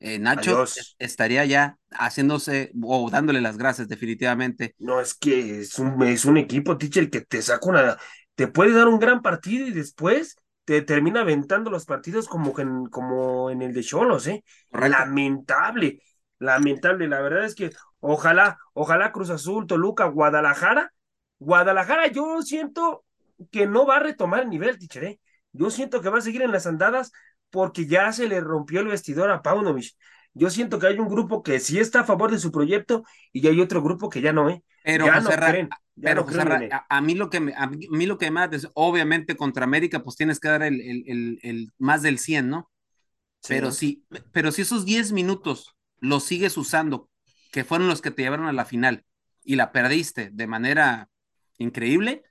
Eh, Nacho Adiós. estaría ya haciéndose o dándole las gracias definitivamente. No, es que es un, es un equipo, teacher, que te saca una, te puede dar un gran partido y después te termina aventando los partidos como en, como en el de Cholos, ¿eh? Correcto. Lamentable, lamentable. La verdad es que ojalá, ojalá Cruz Azul, Toluca, Guadalajara. Guadalajara, yo siento que no va a retomar el nivel, teacher, ¿eh? Yo siento que va a seguir en las andadas porque ya se le rompió el vestidor a Paunovic. Yo siento que hay un grupo que sí está a favor de su proyecto y hay otro grupo que ya no, ¿eh? Pero, ya José no Ra- creen, ya pero no José creen Ra- en él. a, mí lo que me, a mí, lo que más, es, obviamente contra América, pues tienes que dar el, el, el, el más del 100, ¿no? Sí. Pero sí, pero si esos 10 minutos los sigues usando, que fueron los que te llevaron a la final y la perdiste de manera increíble,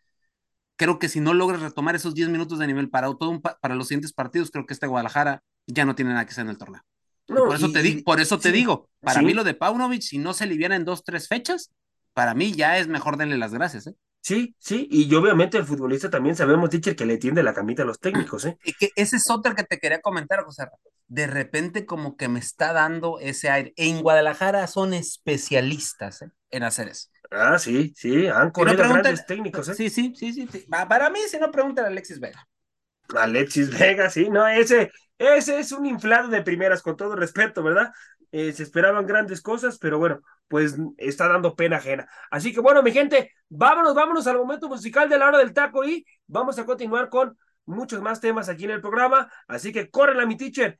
creo que si no logras retomar esos 10 minutos de nivel para, todo un pa- para los siguientes partidos, creo que este Guadalajara ya no tiene nada que hacer en el torneo. No, por eso y- te, di- por eso te digo, para sí. mí lo de Paunovic, si no se aliviana en dos, tres fechas, para mí ya es mejor darle las gracias, ¿eh? Sí, sí, y obviamente el futbolista también sabemos, teacher, que le tiende la camita a los técnicos, ¿eh? Y que ese es otro que te quería comentar, José. De repente como que me está dando ese aire. En Guadalajara son especialistas ¿eh? en hacer eso. Ah, sí, sí, han Si no, corrido grandes técnicos, ¿eh? Sí, sí, sí, sí, sí. Pa- Para mí, si no, preguntan a Alexis Vega. Alexis Vega, sí, no, ese, ese es un inflado de primeras, con todo respeto, ¿verdad? Eh, se esperaban grandes cosas, pero bueno, pues está dando pena ajena. Así que bueno, mi gente, vámonos, vámonos al momento musical de la hora del taco y vamos a continuar con muchos más temas aquí en el programa. Así que córrela, mi teacher,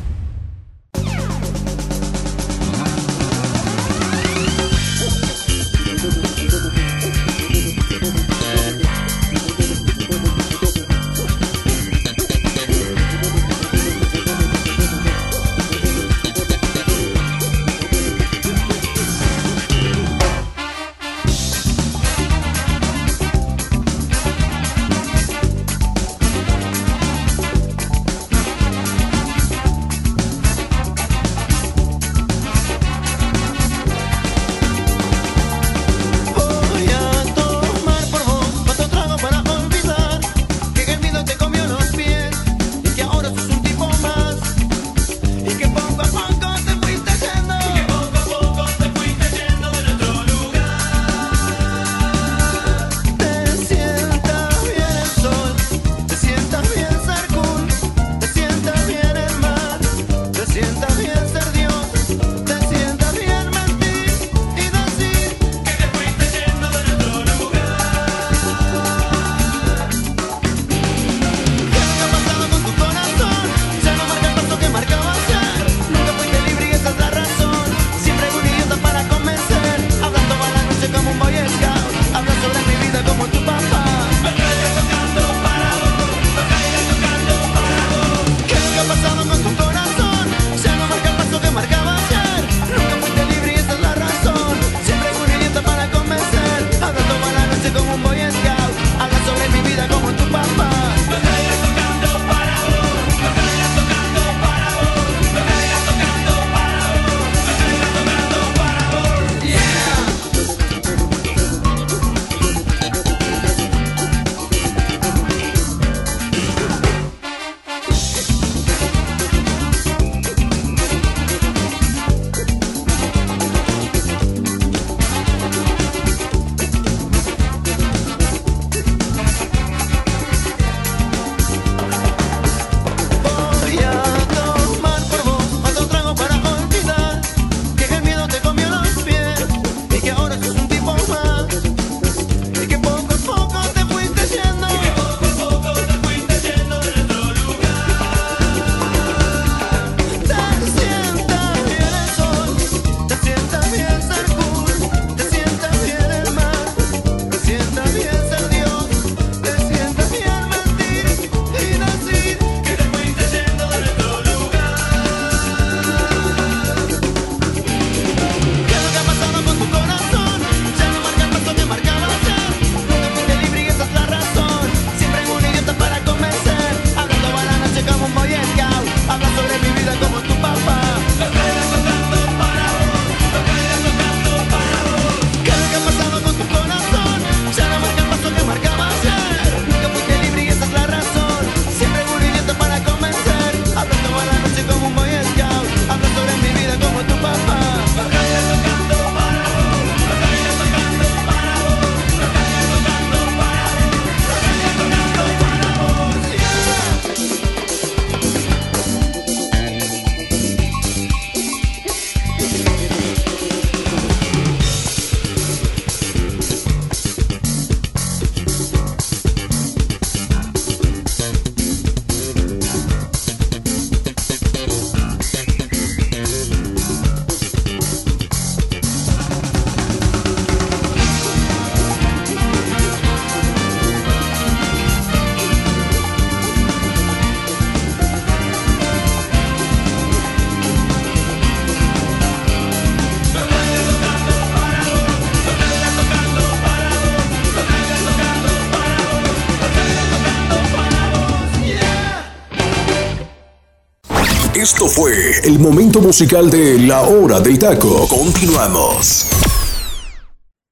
Esto fue el momento musical de La Hora del Taco. Continuamos.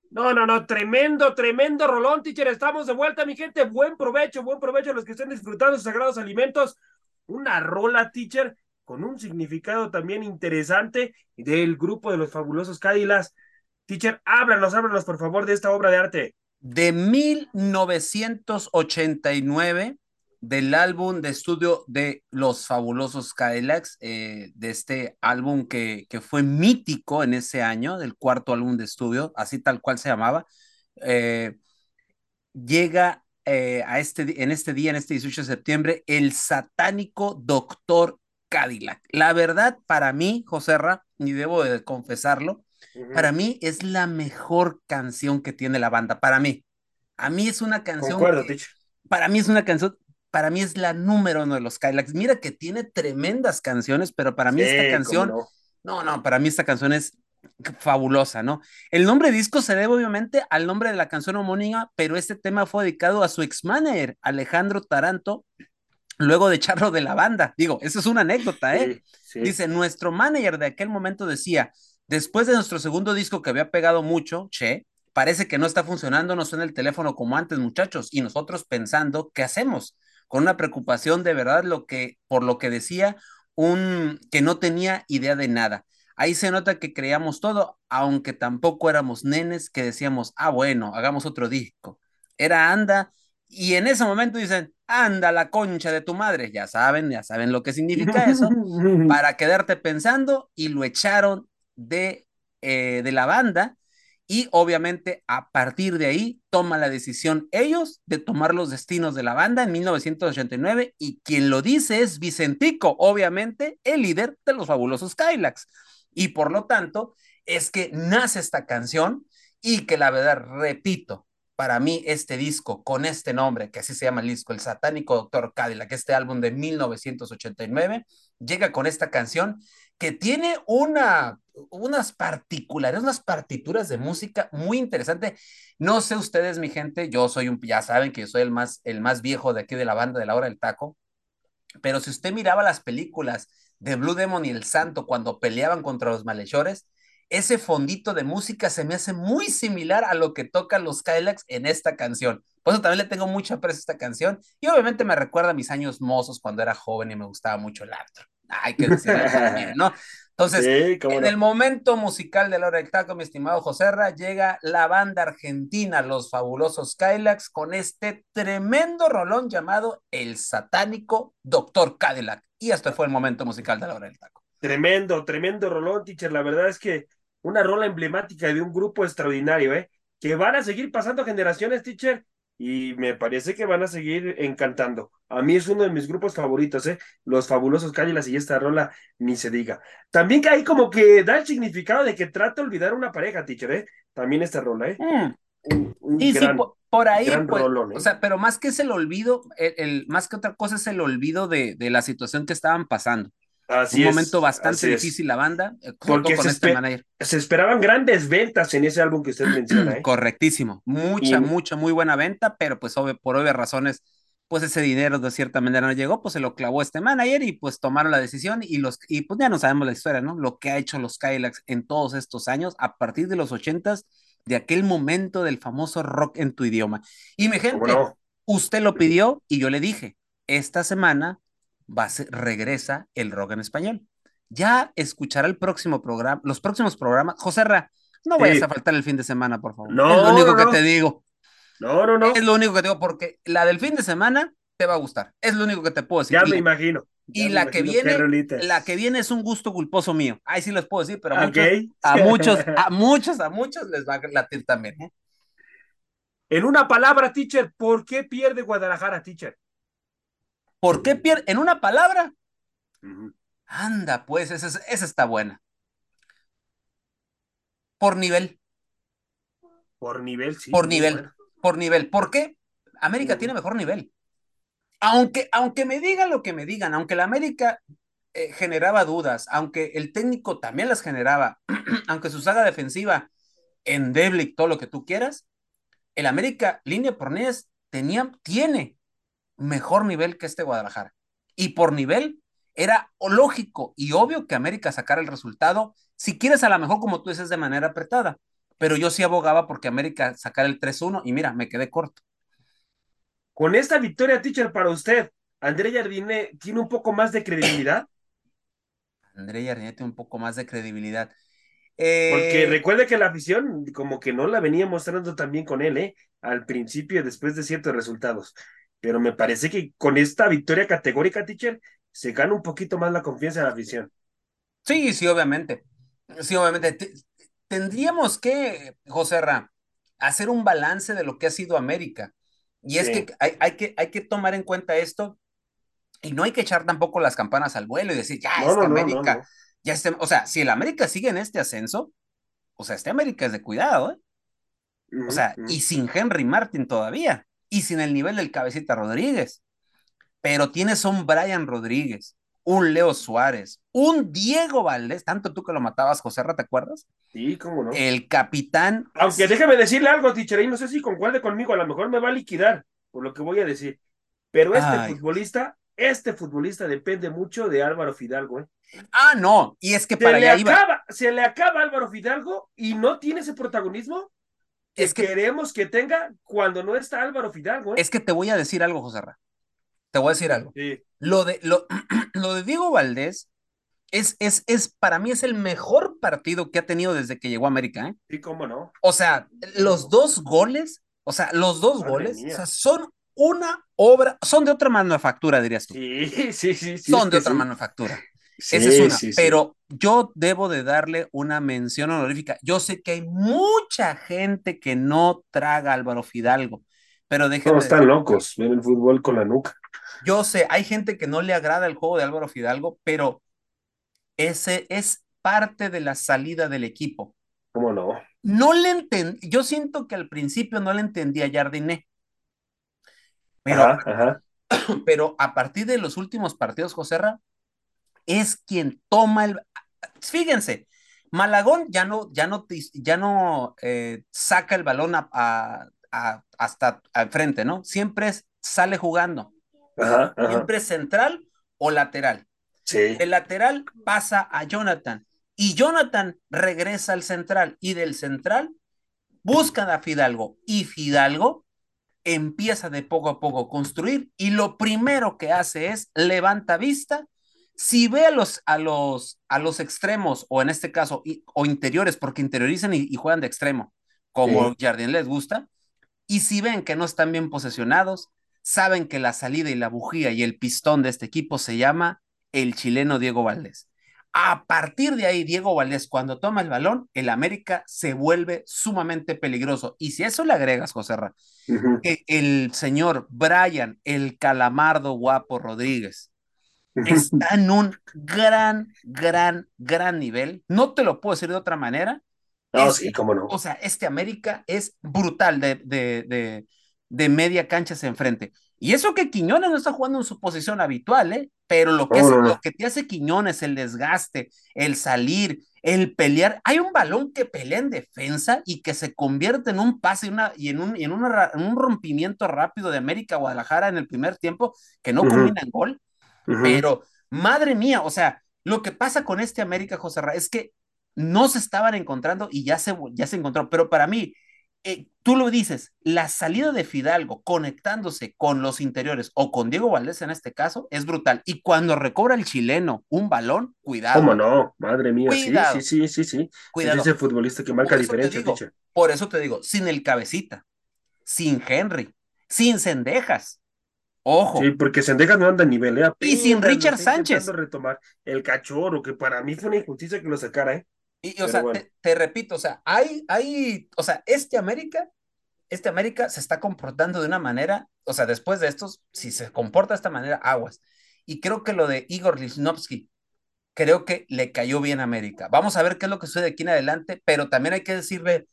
No, no, no, tremendo, tremendo rolón, teacher. Estamos de vuelta, mi gente. Buen provecho, buen provecho a los que estén disfrutando sus sagrados alimentos. Una rola, teacher, con un significado también interesante del grupo de los fabulosos Cádilas. Teacher, háblanos, háblanos, por favor, de esta obra de arte. De 1989 del álbum de estudio de Los Fabulosos Cadillacs, eh, de este álbum que, que, fue mítico en ese año, del cuarto álbum de estudio, así tal cual se llamaba, eh, llega eh, a este, en este día, en este 18 de septiembre, el satánico Doctor Cadillac. La verdad, para mí, José Ra, y debo de confesarlo, uh -huh. para mí es la mejor canción que tiene la banda, para mí. A mí es una canción... Concuerdo, que, para mí es una canción para mí es la número uno de los Kylax. Mira que tiene tremendas canciones, pero para mí sí, esta canción, no? no, no, para mí esta canción es fabulosa, ¿no? El nombre disco se debe obviamente al nombre de la canción homónima, pero este tema fue dedicado a su ex manager, Alejandro Taranto, luego de echarlo de la banda. Digo, eso es una anécdota, ¿eh? Sí, sí. Dice, nuestro manager de aquel momento decía, después de nuestro segundo disco que había pegado mucho, Che, parece que no está funcionando, no suena el teléfono como antes, muchachos, y nosotros pensando, ¿qué hacemos? Con una preocupación de verdad lo que, por lo que decía, un que no tenía idea de nada. Ahí se nota que creíamos todo, aunque tampoco éramos nenes que decíamos, ah, bueno, hagamos otro disco. Era anda, y en ese momento dicen, anda la concha de tu madre, ya saben, ya saben lo que significa eso, para quedarte pensando, y lo echaron de, eh, de la banda, y obviamente a partir de ahí toma la decisión ellos de tomar los destinos de la banda en 1989 y quien lo dice es Vicentico, obviamente el líder de los fabulosos Kylax. Y por lo tanto es que nace esta canción y que la verdad, repito, para mí este disco con este nombre, que así se llama el disco, el satánico Doctor Cadillac, este álbum de 1989, llega con esta canción que tiene una, unas particulares, unas partituras de música muy interesante. No sé ustedes, mi gente, yo soy un, ya saben que yo soy el más, el más viejo de aquí de la banda de la hora del taco, pero si usted miraba las películas de Blue Demon y El Santo cuando peleaban contra los malhechores, ese fondito de música se me hace muy similar a lo que tocan los Kylax en esta canción. Por eso también le tengo mucha aprecio a esta canción y obviamente me recuerda a mis años mozos cuando era joven y me gustaba mucho el arte hay que decirlo también, ¿no? Entonces, sí, en no? el momento musical de la hora del taco, mi estimado José Ra, llega la banda argentina, los fabulosos Kylax, con este tremendo rolón llamado El Satánico Doctor Cadillac. Y este fue el momento musical de la hora del taco. Tremendo, tremendo rolón, teacher. La verdad es que una rola emblemática de un grupo extraordinario, ¿eh? Que van a seguir pasando generaciones, teacher, y me parece que van a seguir encantando. A mí es uno de mis grupos favoritos, ¿eh? Los fabulosos Cádilas y esta rola ni se diga. También que hay como que da el significado de que trata de olvidar una pareja, teacher, ¿eh? También esta rola, ¿eh? Mm. Un, un y gran, sí, por, por ahí, pues, rolón, ¿eh? o sea, pero más que es el olvido, el, el, más que otra cosa es el olvido de, de la situación que estaban pasando. Así un es, momento bastante difícil la banda, eh, porque con se, este esper manager. se esperaban grandes ventas en ese álbum que usted menciona. ¿eh? Correctísimo, mucha, Y- mucha, muy buena venta, pero pues por obvias razones, pues ese dinero de cierta manera no llegó, pues se lo clavó este manager y pues tomaron la decisión y los y pues ya no sabemos la historia, ¿no? Lo que ha hecho los Kylax en todos estos años, a partir de los ochentas, de aquel momento del famoso rock en tu idioma. Y mi gente, usted lo pidió y yo le dije, esta semana va a ser, regresa el rock en español. Ya escuchará el próximo programa, los próximos programas. José Ra, no Sí. vayas a faltar el fin de semana, por favor. No, es lo único no, que no. te digo. No, no, no. Es lo único que te digo, porque la del fin de semana te va a gustar. Es lo único que te puedo decir. Ya Y me la- imagino. Ya y me la que imagino viene, la que viene es un gusto culposo mío. Ahí sí les puedo decir, pero a Ok. muchos, a muchos, a muchos, a muchos les va a latir también. ¿eh? En una palabra, teacher, ¿por qué pierde Guadalajara, teacher? ¿Por qué pierde? En una palabra, anda, pues, esa, es- esa está buena. Por nivel, Por nivel, sí. por nivel, por nivel. ¿Por qué? América tiene mejor nivel. Aunque, aunque me digan lo que me digan, aunque la América eh, generaba dudas, aunque el técnico también las generaba, aunque su saga defensiva endeble y todo lo que tú quieras, el América, línea por línea, tenía, tiene mejor nivel que este Guadalajara. Y por nivel era lógico y obvio que América sacara el resultado, si quieres a lo mejor como tú dices de manera apretada, pero yo sí abogaba porque América sacara el 3-1 y mira, me quedé corto. Con esta victoria, teacher, para usted, ¿André Jardine tiene un poco más de credibilidad? André Jardine tiene un poco más de credibilidad. Porque eh, recuerde que la afición como que no la venía mostrando también con él, ¿eh? Al principio, después de ciertos resultados. Pero me parece que con esta victoria categórica, teacher, se gana un poquito más la confianza de la afición. Sí, sí, obviamente. Sí, obviamente. Tendríamos que, José Ra, hacer un balance de lo que ha sido América. Y es que hay, hay que hay que tomar en cuenta esto y no hay que echar tampoco las campanas al vuelo y decir, ya, no, América ya este, o sea, si el América sigue en este ascenso, o sea, este América es de cuidado, ¿eh? O sea, y sin Henry Martin todavía, y sin el nivel del cabecita Rodríguez. Pero tienes un Brian Rodríguez, un Leo Suárez, un Diego Valdés, tanto tú que lo matabas, José ¿te acuerdas? Sí, cómo no. El capitán. Aunque déjame decirle algo, Ticherey, no sé si concuerde conmigo, a lo mejor me va a liquidar por lo que voy a decir. Pero este futbolista, este futbolista depende mucho de Álvaro Fidalgo, ¿eh? Ah, no, y es que para allá iba. Se le acaba Álvaro Fidalgo y no tiene ese protagonismo que, es que queremos que tenga cuando no está Álvaro Fidalgo. ¿eh? Es que te voy a decir algo, José Ra. Te voy a decir algo. Lo, de, lo, lo de Diego Valdés es, es, es, para mí es el mejor partido que ha tenido desde que llegó a América. ¿eh? Sí, cómo no. O sea, los dos goles, o sea, los dos goles, o sea, son una obra, son de otra manufactura, dirías tú. Sí, sí, sí. son de otra manufactura. Esa es una. Pero yo debo de darle una mención honorífica. Yo sé que hay mucha gente que no traga Álvaro Fidalgo, pero déjenme. No, están locos, ven el fútbol con la nuca. Yo sé, hay gente que no le agrada el juego de Álvaro Fidalgo, pero ese es parte de la salida del equipo. ¿Cómo no? No le entendí, yo siento que al principio no le entendía a Jardiné. Pero, pero a partir de los últimos partidos, Joserra, es quien toma el... Fíjense, Malagón ya no, ya no, ya no eh, saca el balón a, hasta al frente, ¿no? Siempre sale jugando. Siempre es central o lateral. Sí. El lateral pasa a Jonathan y Jonathan regresa al central y del central buscan a Fidalgo y Fidalgo empieza de poco a poco a construir y lo primero que hace es levanta vista si ve a los, a los, a los extremos, o en este caso, o interiores, porque interiorizan y, juegan de extremo, como Jardín les gusta, y si ven que no están bien posesionados, saben que la salida y la bujía y el pistón de este equipo se llama el chileno Diego Valdés. A partir de ahí, Diego Valdés, cuando toma el balón, el América se vuelve sumamente peligroso. Y si eso le agregas, José Ra, que el señor Brian, el calamardo guapo Rodríguez, está en un gran, gran, gran nivel. No te lo puedo decir de otra manera. No, sí, cómo no. O sea, este América es brutal de, de, de, de media cancha hacia enfrente. Y eso que Quiñones no está jugando en su posición habitual, ¿eh? Pero lo que, lo que te hace Quiñones, el desgaste, el salir, el pelear. Hay un balón que pelea en defensa y que se convierte en un pase y, una, y en, un, y en, un rompimiento rápido de América Guadalajara en el primer tiempo que no combina en gol. Pero, madre mía, o sea, lo que pasa con este América, José Ra, es que no se estaban encontrando y ya se, ya se encontró. Pero para mí, eh, tú lo dices, la salida de Fidalgo conectándose con los interiores o con Diego Valdés en este caso es brutal. Y cuando recobra el chileno un balón, cuidado. ¿Cómo no? Madre mía, sí, sí, sí, sí, sí. Cuidado. Es ese futbolista que marca diferencia, Por eso te digo, sin el cabecita, sin Henry, sin Cendejas, Ojo. Sí, porque Sendejas no anda a nivel, ¿eh? y sin Richard Sánchez. retomar el cachorro, que para mí fue una injusticia que lo sacara, ¿eh? Y, o sea, te, repito, o sea, hay, hay, o sea, este América, este América se está comportando de una manera, o sea, después de estos, si se comporta de esta manera, aguas. Y creo que lo de Igor Lichnowsky, creo que le cayó bien a América. Vamos a ver qué es lo que sucede de aquí en adelante, pero también hay que decirle,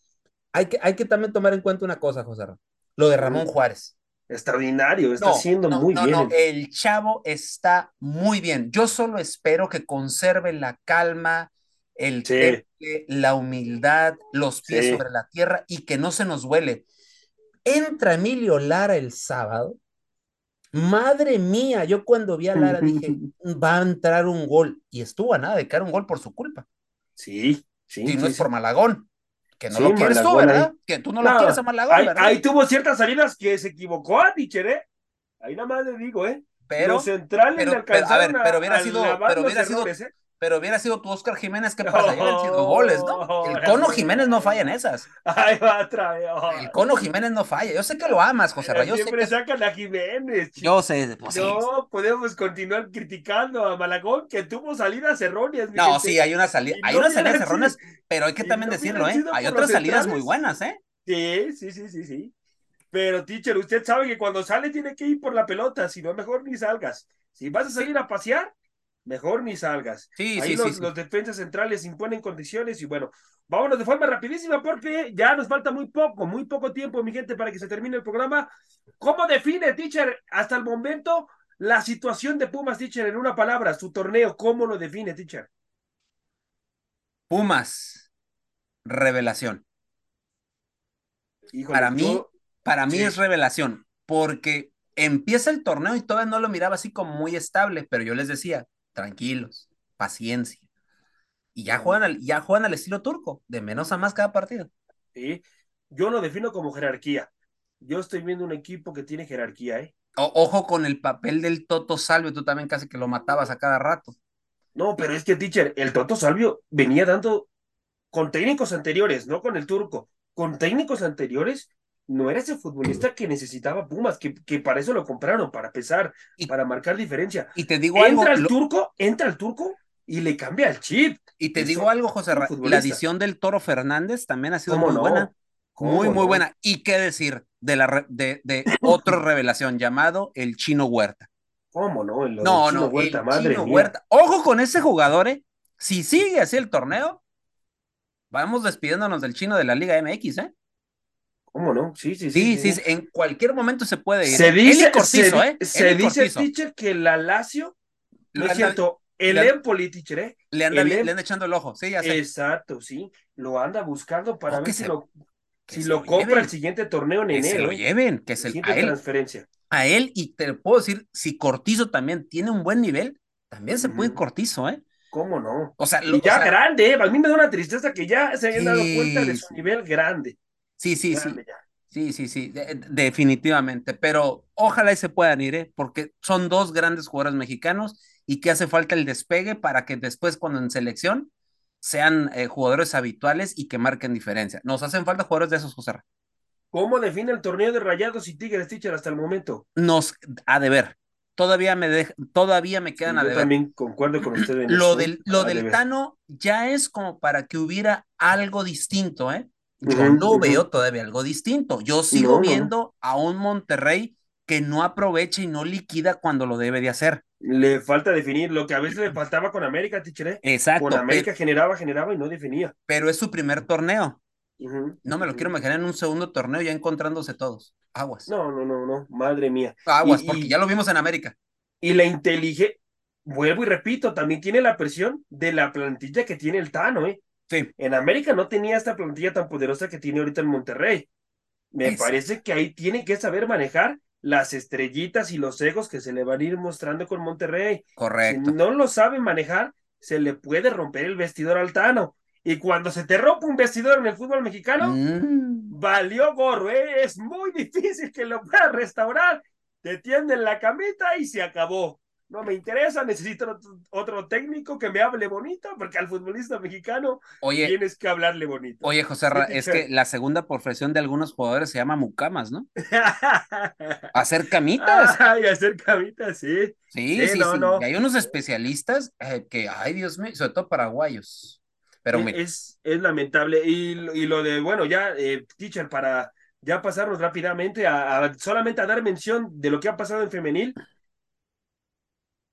hay que, hay que también tomar en cuenta una cosa, José, lo de Ramón Juárez extraordinario, está haciendo muy bien. No, el chavo está muy bien. Yo solo espero que conserve la calma, el la humildad, los pies sobre la tierra y que no se nos huele. Entra Emilio Lara el sábado, Madre mía, yo cuando vi a Lara dije, va a entrar un gol. Y estuvo a nada de caer un gol por su culpa. Sí, sí. Y no sí, es sí. por Malagón. Que no Sí, lo quieres tú, ¿verdad? ahí. Que tú no lo quieres a Malagón, ahí, ¿verdad? ahí tuvo ciertas salidas que se equivocó a teacher, ¿eh? Ahí nada más le digo, ¿eh? pero, Los centrales pero- le pero, a ver, alcanzaron pero hubiera sido- pero hubiera sido- errores, ¿eh? Pero hubiera sido tu Oscar Jiménez, ¿qué pasa? Ya habían sido goles, ¿no? El Cono Jiménez no falla en esas. Ahí va otra vez. El Cono Jiménez no falla. Yo sé que lo amas, José Ra, Yo sé Siempre que... sacan a Jiménez. chico. Yo sé, pues sí. no podemos continuar criticando a Malagón que tuvo salidas erróneas. No, gente. sí, hay una salida, hay no unas salidas erróneas, pero hay que también no decirlo, ¿eh? Hay otras salidas muy buenas, ¿eh? Sí, sí, sí, sí, sí. Pero, teacher, usted sabe que cuando sale tiene que ir por la pelota, si no, mejor ni salgas. Si vas a salir a pasear, mejor ni salgas. Sí, Ahí sí, los, sí, los defensas centrales imponen condiciones y bueno, vámonos de forma rapidísima porque ya nos falta muy poco, muy poco tiempo, mi gente, para que se termine el programa. ¿Cómo define, teacher, hasta el momento la situación de Pumas, teacher, en una palabra, su torneo? ¿Cómo lo define, teacher? Pumas, revelación. Híjole, Para mí, yo- para mí es revelación, porque empieza el torneo y todavía no lo miraba así como muy estable, pero yo les decía, tranquilos, paciencia. Y ya juegan al, ya juegan al estilo turco, de menos a más cada partido. sí, yo lo defino como jerarquía. Yo estoy viendo un equipo que tiene jerarquía, ¿eh? O- ojo con el papel del Toto Salvio, tú también casi que lo matabas a cada rato. No, pero es que, teacher, el Toto Salvio venía dando con técnicos anteriores, no con el turco, con técnicos anteriores, no era ese futbolista que necesitaba Pumas, que, que para eso lo compraron, para pesar, Y- para marcar diferencia. Y te digo algo, Entra el lo- turco, entra el turco y le cambia el chip. y te eso- digo algo, José Ra, la adición del Toro Fernández también ha sido ¿Cómo muy no? buena. ¿Cómo Muy, muy no? buena. Y qué decir de la re- de, de otra revelación llamado el Chino Huerta. ¿Cómo no? El- lo No, Chino no, Huerta, el madre Chino mía. Huerta. Ojo con ese jugador, ¿eh? Si sigue así el torneo, vamos despidiéndonos del chino de la Liga MX, ¿eh? ¿Cómo no? Sí, sí, Sí, sí. sí, sí, en cualquier momento se puede ir. Se ¿eh? dice, Eli Cortizo, se, ¿eh? se dice, teacher, que la Lazio, Lo no es cierto, el le- Empoli, teacher, ¿eh? Le anda, el Em- le anda echando el ojo, sí, ya sé. Exacto, sí. Lo anda buscando para Oh, ver si se- lo, que si se lo lo compra el siguiente torneo en Que se lo ¿eh? lleven, que se, a él, transferencia. a él, y te puedo decir, si Cortizo también tiene un buen nivel, también se puede ir. Cortizo, ¿eh? ¿Cómo no? O sea, Y lo- o ya sea, grande, ¿eh? A mí me da una tristeza que ya se hayan dado cuenta de su nivel grande. Sí, sí, sí. Ya. Sí, sí, sí, de- de- definitivamente, pero ojalá y se puedan ir, ¿eh? porque son dos grandes jugadores mexicanos y que hace falta el despegue para que después cuando en selección sean eh, jugadores habituales y que marquen diferencia. Nos hacen falta jugadores de esos, José. ¿Cómo define el torneo de Rayados y Tigres, teacher, hasta el momento? Nos ha de ver. Todavía me dej- todavía me quedan Sí, a yo deber. también concuerdo con usted en Lo eso, del, lo a del deber. Tano ya es como para que hubiera algo distinto, ¿eh? Yo Ujú, no ujú. veo todavía algo distinto. Yo sigo No, no, no. viendo a un Monterrey que no aprovecha y no liquida cuando lo debe de hacer. Le falta definir lo que a veces le faltaba con América, teacher. ¿eh? Exacto, Con América generaba, generaba y no definía. pero es su primer torneo. Ujú, No me lo quiero imaginar en un segundo torneo ya encontrándose todos. Aguas. No, no, no, no, madre mía. Aguas, Y- porque y- ya lo vimos en América. Y la inteligencia, vuelvo y repito, también tiene la presión de la plantilla que tiene el Tano, ¿eh? Sí, En América no tenía esta plantilla tan poderosa que tiene ahorita en Monterrey. Me parece que ahí tiene que saber manejar las estrellitas y los egos que se le van a ir mostrando con Monterrey. correcto. Si no lo sabe manejar, se le puede romper el vestidor al Tano. Y cuando se te rompe un vestidor en el fútbol mexicano, Mm, valió gorro, ¿eh? Es muy difícil que lo puedas restaurar. Te tienden la camita y se acabó. No me interesa, necesito otro, técnico que me hable bonito, porque al futbolista mexicano Oye, tienes que hablarle bonito. oye, José, Ra, es que la segunda profesión de algunos jugadores se llama mucamas, ¿no? Hacer camitas. Ay, hacer camitas, sí. Sí, Sí, sí, no, sí. no. Y hay unos especialistas eh, que, ay, Dios mío, sobre todo paraguayos. Pero Es, es lamentable. Y, lo- y lo de, bueno, ya, eh, teacher, para ya pasarnos rápidamente a, a- solamente a dar mención de lo que ha pasado en femenil.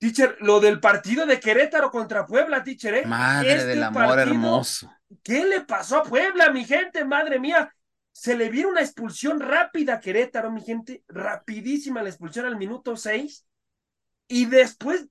Teacher, lo del partido de Querétaro contra Puebla, teacher, ¿eh? madre Este del amor partido, hermoso. ¿Qué le pasó a Puebla, mi gente? Madre mía. Se le vieron una expulsión rápida a Querétaro, mi gente. Rapidísima la expulsión al minuto 6. Y después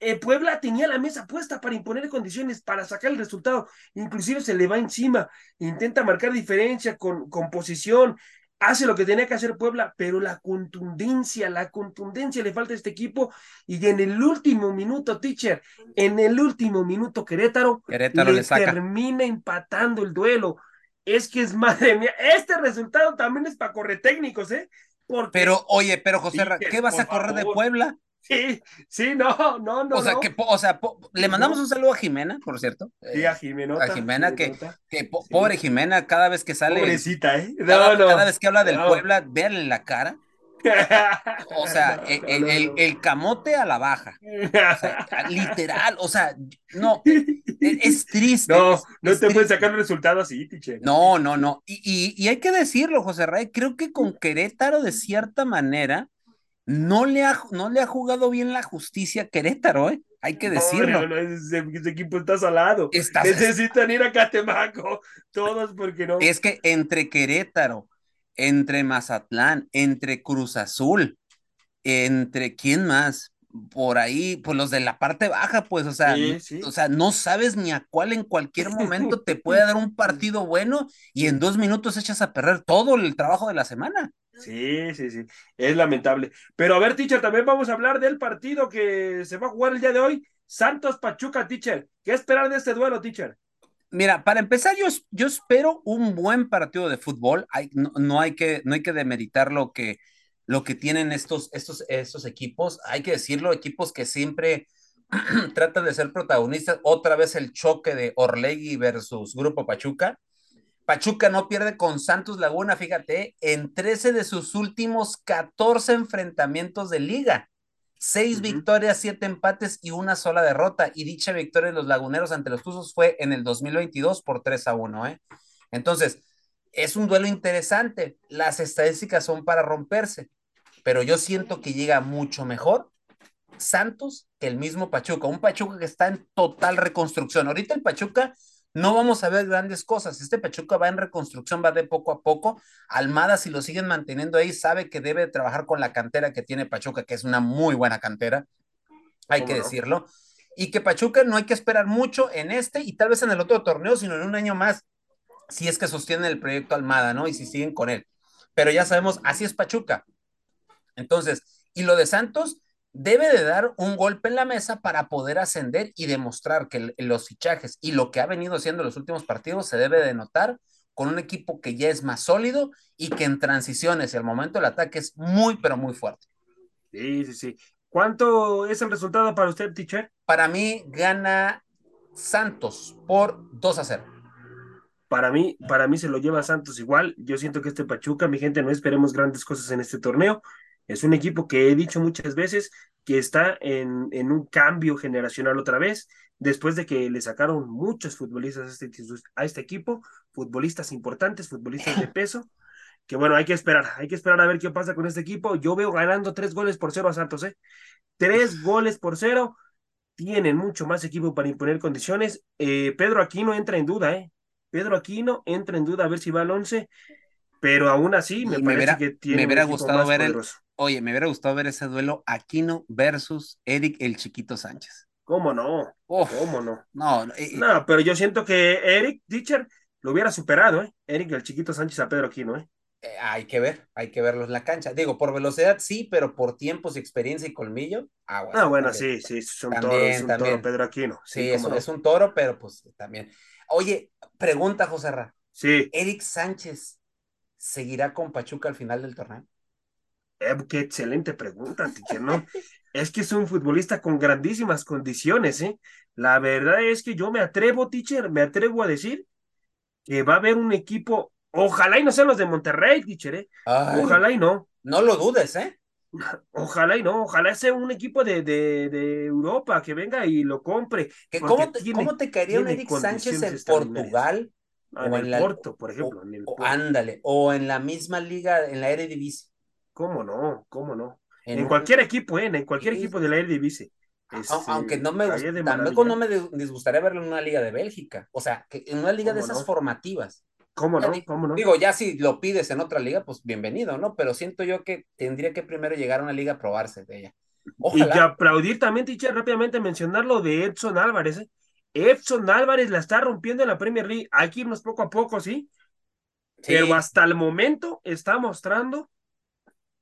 eh, Puebla tenía la mesa puesta para imponer condiciones, para sacar el resultado. Inclusive se le va encima, intenta marcar diferencia con, con posición. Hace lo que tenía que hacer Puebla, pero la contundencia, la contundencia le falta a este equipo y en el último minuto, teacher, en el último minuto Querétaro, Querétaro le, termina empatando el duelo. Es que es madre mía, este resultado también es para correr técnicos, ¿eh? pero, oye, pero José, ¿qué vas a correr de Puebla? Sí, sí, no, no, no. O sea, que, o sea, le mandamos un saludo a Jimena, por cierto. Sí, a Jimena. A Jimena, que, que pobre Jimena, cada vez que sale. Pobrecita, ¿eh? cada, cada, vez que habla del Puebla, véanle la cara. O sea, el, el, camote a la baja. literal, o sea, no, es, triste. No, no te puedes sacar un resultado así, tiche. No, no, no. Y, y, y, hay que decirlo, José Ray, creo que con Querétaro, de cierta manera, no le ha, no le ha jugado bien la justicia a Querétaro, ¿eh? Hay que decirlo. No, no, ese, equipo está salado. Necesitan ir a Catemaco, todos porque no. Es que entre Querétaro, entre Mazatlán, entre Cruz Azul, entre quién más, por ahí, pues los de la parte baja, pues, o sea, o sea, no sabes ni a cuál en cualquier momento te puede dar un partido bueno y en dos minutos echas a perder todo el trabajo de la semana. Sí, sí, sí, es lamentable. Pero a ver, teacher, también vamos a hablar del partido que se va a jugar el día de hoy, Santos Pachuca, teacher. ¿Qué esperar de este duelo, teacher? Mira, para empezar, yo, yo espero un buen partido de fútbol. Hay, no, hay que, no hay que demeritar lo que, lo que tienen estos, estos, estos equipos. Hay que decirlo, equipos que siempre tratan de ser protagonistas. Otra vez el choque de Orlegui versus Grupo Pachuca. Pachuca no pierde con Santos Laguna, fíjate, en 13 de sus últimos 14 enfrentamientos de liga. Seis victorias, siete empates y una sola derrota. Y dicha victoria de los laguneros ante los Tuzos fue en el 2022 por 3 a 1. ¿eh? Entonces, es un duelo interesante. Las estadísticas son para romperse, pero yo siento que llega mucho mejor Santos que el mismo Pachuca. Un Pachuca que está en total reconstrucción. Ahorita el Pachuca no vamos a ver grandes cosas. Este Pachuca va en reconstrucción, va de poco a poco. Almada, si lo siguen manteniendo ahí, sabe que debe trabajar con la cantera que tiene Pachuca, que es una muy buena cantera, hay que decirlo. Y que Pachuca no hay que esperar mucho en este y tal vez en el otro torneo, sino en un año más, si es que sostiene el proyecto Almada, ¿no? Y si siguen con él. Pero ya sabemos, así es Pachuca. Entonces, y lo de Santos, debe de dar un golpe en la mesa para poder ascender y demostrar que los fichajes y lo que ha venido haciendo en los últimos partidos se debe de notar con un equipo que ya es más sólido y que en transiciones y al momento del ataque es muy, pero muy fuerte. Sí, sí, sí. ¿Cuánto es el resultado para usted, teacher? Para mí gana Santos por 2 a 0. Para mí, para mí se lo lleva Santos igual. Yo siento que este Pachuca, mi gente, no esperemos grandes cosas en este torneo. Es un equipo que he dicho muchas veces que está en, en un cambio generacional otra vez, después de que le sacaron muchos futbolistas a este, a este equipo, futbolistas importantes, futbolistas de peso, que bueno, hay que esperar, hay que esperar a ver qué pasa con este equipo. Yo veo ganando tres goles por cero a Santos, ¿eh? Tres goles por cero. Tienen mucho más equipo para imponer condiciones. Eh, Pedro Aquino entra en duda, ¿eh? Pedro Aquino entra en duda a ver si va al once, pero aún así me, parece que tiene. Me hubiera gustado ver el, Oye, me hubiera gustado ver ese duelo Aquino versus Eric el Chiquito Sánchez. ¿Cómo no? ¿Cómo no? No, no, pero yo siento que Eric Ditcher lo hubiera superado, ¿eh? Eric el Chiquito Sánchez a Pedro Aquino, ¿eh? ¿eh? hay que ver, hay que verlo en la cancha. Digo, por velocidad sí, pero por tiempos, experiencia y colmillo. Ah, bueno, ah, bueno sí, sí, es un, toro, es un toro, Pedro Aquino. Sí, es, es, un toro, pero pues también. Oye, pregunta, José Ra. Sí. ¿Eric Sánchez seguirá con Pachuca al final del torneo? Eh, qué excelente pregunta, teacher, ¿no? es que es un futbolista con grandísimas condiciones, ¿eh? La verdad es que yo me atrevo, teacher, me atrevo a decir que va a haber un equipo, ojalá y no sean los de Monterrey, teacher, ¿eh? ojalá y no. No lo dudes, ¿eh? Ojalá y no, ojalá sea un equipo de, de, de Europa que venga y lo compre. ¿Cómo, te, ¿Cómo te caería un Eric Sánchez en Portugal? O en, el Porto, por ejemplo. ándale, o en la misma liga, en la Eredivisie. ¿Cómo no? ¿Cómo no? En, cualquier equipo, ¿eh? En cualquier equipo de la Eredivisie. Este, Aunque no me, tampoco no me disgustaría verlo en una liga de Bélgica. O sea, que en una liga de esas formativas. ¿Cómo no? ¿Cómo no? Digo, ya si lo pides en otra liga, pues bienvenido, ¿no? Pero siento yo que tendría que primero llegar a una liga a probarse de ella. Y que aplaudir también, Ticha, rápidamente mencionar lo de Edson Álvarez. ¿eh? Edson Álvarez la está rompiendo en la Premier League. Hay que irnos poco a poco, ¿sí? pero hasta el momento está mostrando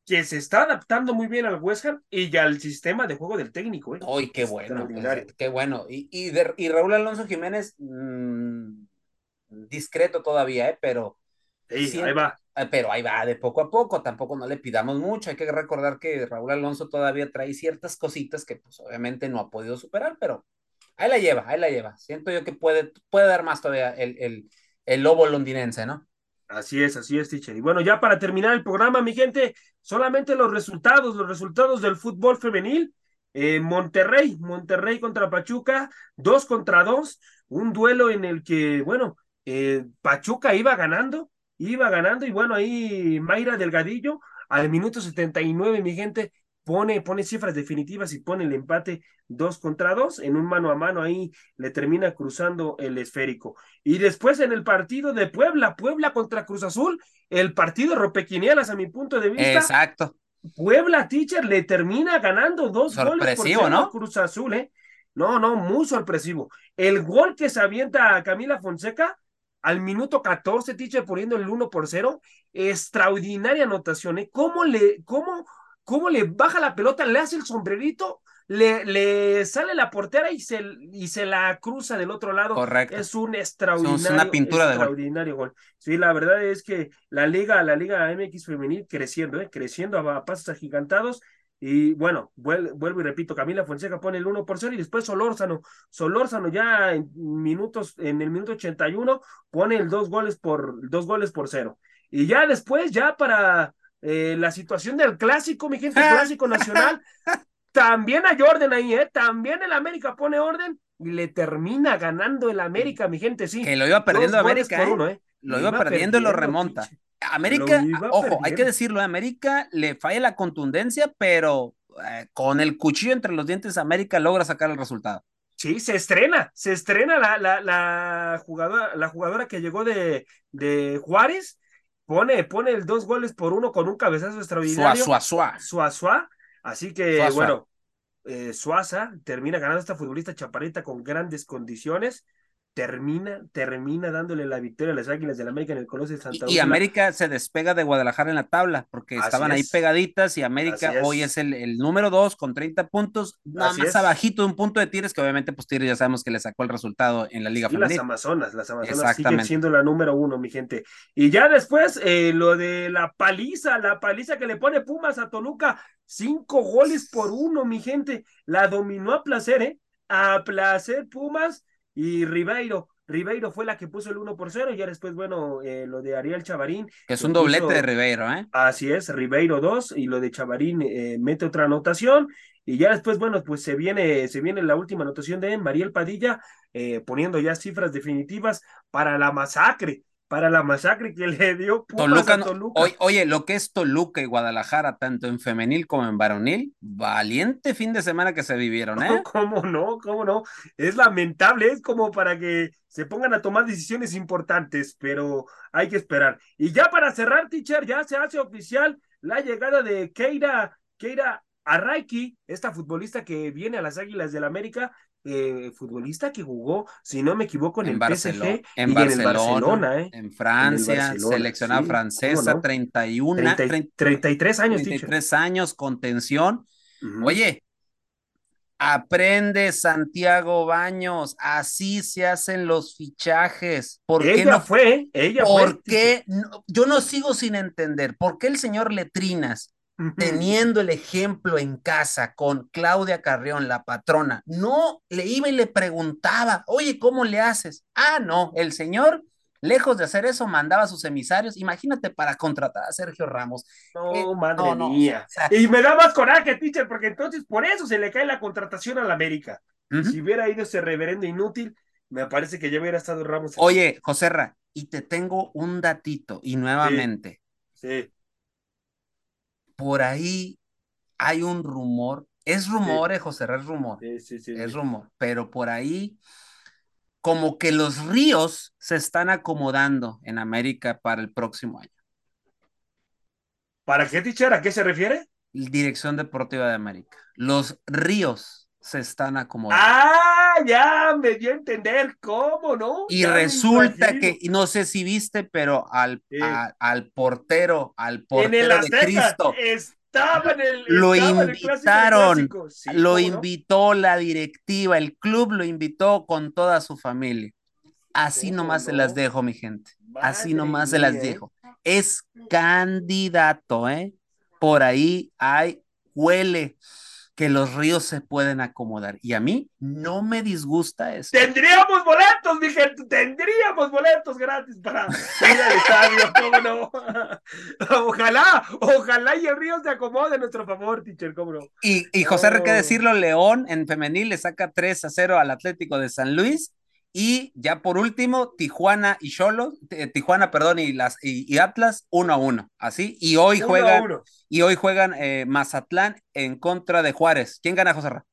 que se está adaptando muy bien al West Ham y al sistema de juego del técnico. ¿eh? Uy, qué bueno, qué bueno. Y, y, Raúl Alonso Jiménez, mmm, discreto todavía, ¿eh? pero... Sí, ahí va. Eh, pero ahí va, de poco a poco, tampoco no le pidamos mucho. Hay que recordar que Raúl Alonso todavía trae ciertas cositas que pues obviamente no ha podido superar, pero ahí la lleva, ahí la lleva. Siento yo que puede, puede dar más todavía el, el, el lobo londinense, ¿no? Así es, así es, teacher. Y bueno, ya para terminar el programa, mi gente, solamente los resultados, los resultados del fútbol femenil. Eh, Monterrey, Monterrey contra Pachuca, dos contra dos, un duelo en el que, bueno, eh, Pachuca iba ganando, iba ganando, y bueno, ahí Mayra Delgadillo, al minuto 79, mi gente, pone, pone cifras definitivas y pone el empate dos contra dos, en un mano a mano ahí le termina cruzando el esférico. Y después en el partido de Puebla, Puebla contra Cruz Azul, el partido ropequinielas a mi punto de vista. Exacto. Puebla Teacher le termina ganando dos goles por ¿no? Cruz Azul, ¿eh? No, no, muy sorpresivo. El gol que se avienta a Camila Fonseca al minuto 14, Teacher poniendo el 1 por 0, extraordinaria anotación, ¿eh? ¿Cómo le, cómo cómo le baja la pelota, le hace el sombrerito, le, le sale la portera y se, y se la cruza del otro lado. Correcto. Es un extraordinario, es una pintura extraordinario gol. Sí, la verdad es que la liga, la liga MX femenil creciendo, ¿eh? creciendo a pasos agigantados. Y bueno, vuelvo, y repito, Camila Fonseca pone el 1 por 0 y después Solórzano. Solórzano ya en minutos, en el minuto 81 pone el dos goles por dos goles por cero. Y ya después, ya para eh, la situación del clásico, mi gente, el clásico nacional. También hay orden ahí, ¿eh? También el América pone orden y le termina ganando el América, mi gente, sí. Que lo iba perdiendo América, ¿eh? ¿eh? Lo iba, perdiendo, y lo remonta. América, ojo, hay que decirlo, América le falla la contundencia, pero con el cuchillo entre los dientes, América logra sacar el resultado. Sí, se estrena, se estrena la, la, la jugadora, la jugadora que llegó de, de Juárez pone, pone el dos goles por uno con un cabezazo extraordinario. Suazua. Suazua. Así que, bueno, eh, Suaza termina ganando esta futbolista chaparita con grandes condiciones termina, termina dándole la victoria a las Águilas del América en el Coloso de Santa Cruz. Y, América se despega de Guadalajara en la tabla, porque estaban ahí pegaditas y América hoy es el, el, número dos con 30 puntos, nada más abajito de un punto de Tigres, que obviamente pues Tigres ya sabemos que le sacó el resultado en la Liga y las Amazonas, las Amazonas siguen siendo la número uno, mi gente. Y ya después, eh, lo de la paliza, la paliza que le pone Pumas a Toluca, cinco goles por uno, mi gente, la dominó a placer, ¿eh? A placer Pumas y Ribeiro. Ribeiro fue la que puso el 1 por 0 y ya después, bueno, eh, lo de Ariel Chavarín. Que es un doblete de Ribeiro, ¿eh? Así es, Ribeiro 2 y lo de Chavarín eh, mete otra anotación y ya después, bueno, pues se viene, se viene la última anotación de Mariel Padilla eh, poniendo ya cifras definitivas para la masacre para la masacre que le dio Toluca, Oye, lo que es Toluca y Guadalajara, tanto en femenil como en varonil, valiente fin de semana que se vivieron, ¿eh? ¿Cómo no? ¿Cómo no? Es lamentable, es como para que se pongan a tomar decisiones importantes, pero hay que esperar. Y ya para cerrar, teacher, ya se hace oficial la llegada de Keira, Keira Arraiki, esta futbolista que viene a las Águilas del América, eh, futbolista que jugó, si no me equivoco, en, el PSG en, Barcelona, ¿eh? en Francia, seleccionada francesa, 31, 33 años. 33 años, contención. Oye, aprende Santiago Baños, así se hacen los fichajes. ¿Por ella qué no fue, ella ¿por Qué yo no sigo sin entender, ¿por qué el señor Letrinas teniendo el ejemplo en casa con Claudia Carrión, la patrona, no le iba y le preguntaba, oye, ¿cómo le haces? Ah, no, el señor, lejos de hacer eso, mandaba a sus emisarios, imagínate para contratar a Sergio Ramos. No, eh, madre mía. y me da más coraje, teacher, porque entonces por eso se le cae la contratación a la América. Si hubiera ido ese reverendo inútil, me parece que ya hubiera estado Ramos. Oye, Joserra, y te tengo un datito, y nuevamente. sí por ahí hay un rumor, es rumor, eh, José, es rumor, es rumor, pero por ahí como que los ríos se están acomodando en América para el próximo año. ¿Para qué, teacher? ¿A qué se refiere? Dirección Deportiva de América. Los ríos se están acomodando. ¡Ah! Ya me dio a entender cómo, ¿no? Y Ya resulta que, y no sé si viste, pero al, Sí. a- al portero, al portero de Azteca Cristo, estaba en el Lo estaba en el clásico de invitaron. Sí, lo invitó la directiva, el club lo invitó con toda su familia. Así ¿Cómo nomás se las dejo, mi gente. Así nomás se las ¿eh? dejo. Es candidato, ¿eh? Por ahí hay, huele que los ríos se pueden acomodar. Y a mí no me disgusta eso. Tendríamos boletos, mi gente, tendríamos boletos gratis para ir al estadio, ¿cómo no? Ojalá, ojalá y el Río se acomode a nuestro favor, teacher, ¿cómo no? Y, y José, hay que Oh. decirlo, León en femenil le saca 3 a 0 al Atlético de San Luis. Y ya por último, Tijuana y Cholo, eh, Tijuana, perdón, y, las, y, y Atlas, 1 a 1. Así. Y hoy Uno juegan, uno. y hoy juegan eh, Mazatlán en contra de Juárez. ¿Quién gana, José? Ra?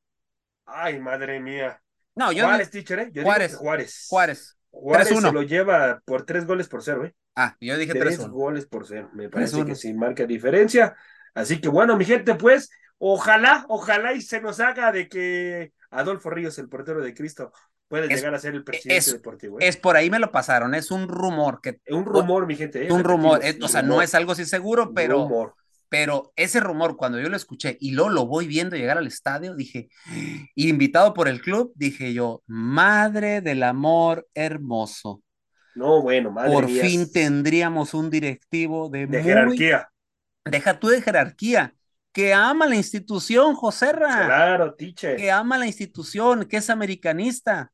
Ay, madre mía. No, yo Juárez, teacher, ¿eh? Yo digo Juárez. Juárez. Juárez. Juárez 3-1. se lo lleva por tres goles por cero, ¿eh? Ah, yo dije Tres 3 1. goles por cero. Me parece 3-1. que sí marca diferencia. Así que bueno, mi gente, pues, ojalá, ojalá y se nos haga de que Adolfo Ríos, el portero de Cristo, puede Es- llegar a ser el presidente es- deportivo. ¿eh? Es por ahí me lo pasaron, es un rumor que un rumor, mi gente. ¿eh? es un rumor, es- o sea, no es algo así seguro, pero rumor. pero ese rumor, cuando yo lo escuché y luego lo voy viendo llegar al estadio, dije, invitado por el club, dije yo, madre del amor hermoso, No, bueno, madre por mía. fin tendríamos un directivo de, De muy- jerarquía. deja tú de jerarquía, que ama la institución, José Ra, Claro, teacher. que ama la institución, que es americanista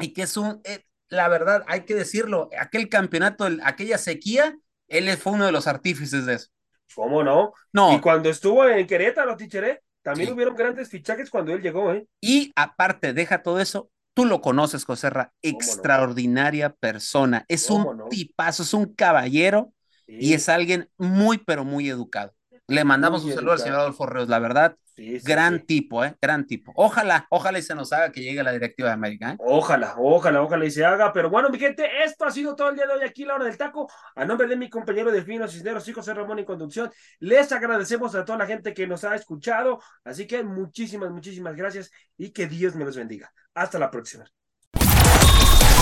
y que es un, eh, la verdad, hay que decirlo, aquel campeonato, el- aquella sequía, él fue uno de los artífices de eso. ¿Cómo no? No, Y cuando estuvo en Querétaro, teacher, ¿eh? También Sí. hubieron grandes fichajes cuando él llegó, ¿eh? Y aparte, deja todo eso, tú lo conoces, José Ra, ¿Cómo no? extraordinaria persona. Es ¿Cómo un no? tipazo, es un caballero y es alguien muy, pero muy educado. Le mandamos Muy un saludo al señor Adolfo Ríos, la verdad, sí, sí, gran sí. tipo, ¿eh? Gran tipo. Ojalá, ojalá y se nos haga que llegue a la directiva de América, ¿eh? Ojalá, ojalá, ojalá y se haga. Pero bueno, mi gente, esto ha sido todo el día de hoy aquí, la hora del taco. A nombre de mi compañero Delfino Cisneros y José Ramón en conducción, les agradecemos a toda la gente que nos ha escuchado. Así que muchísimas, muchísimas gracias y que Dios me los bendiga. Hasta la próxima.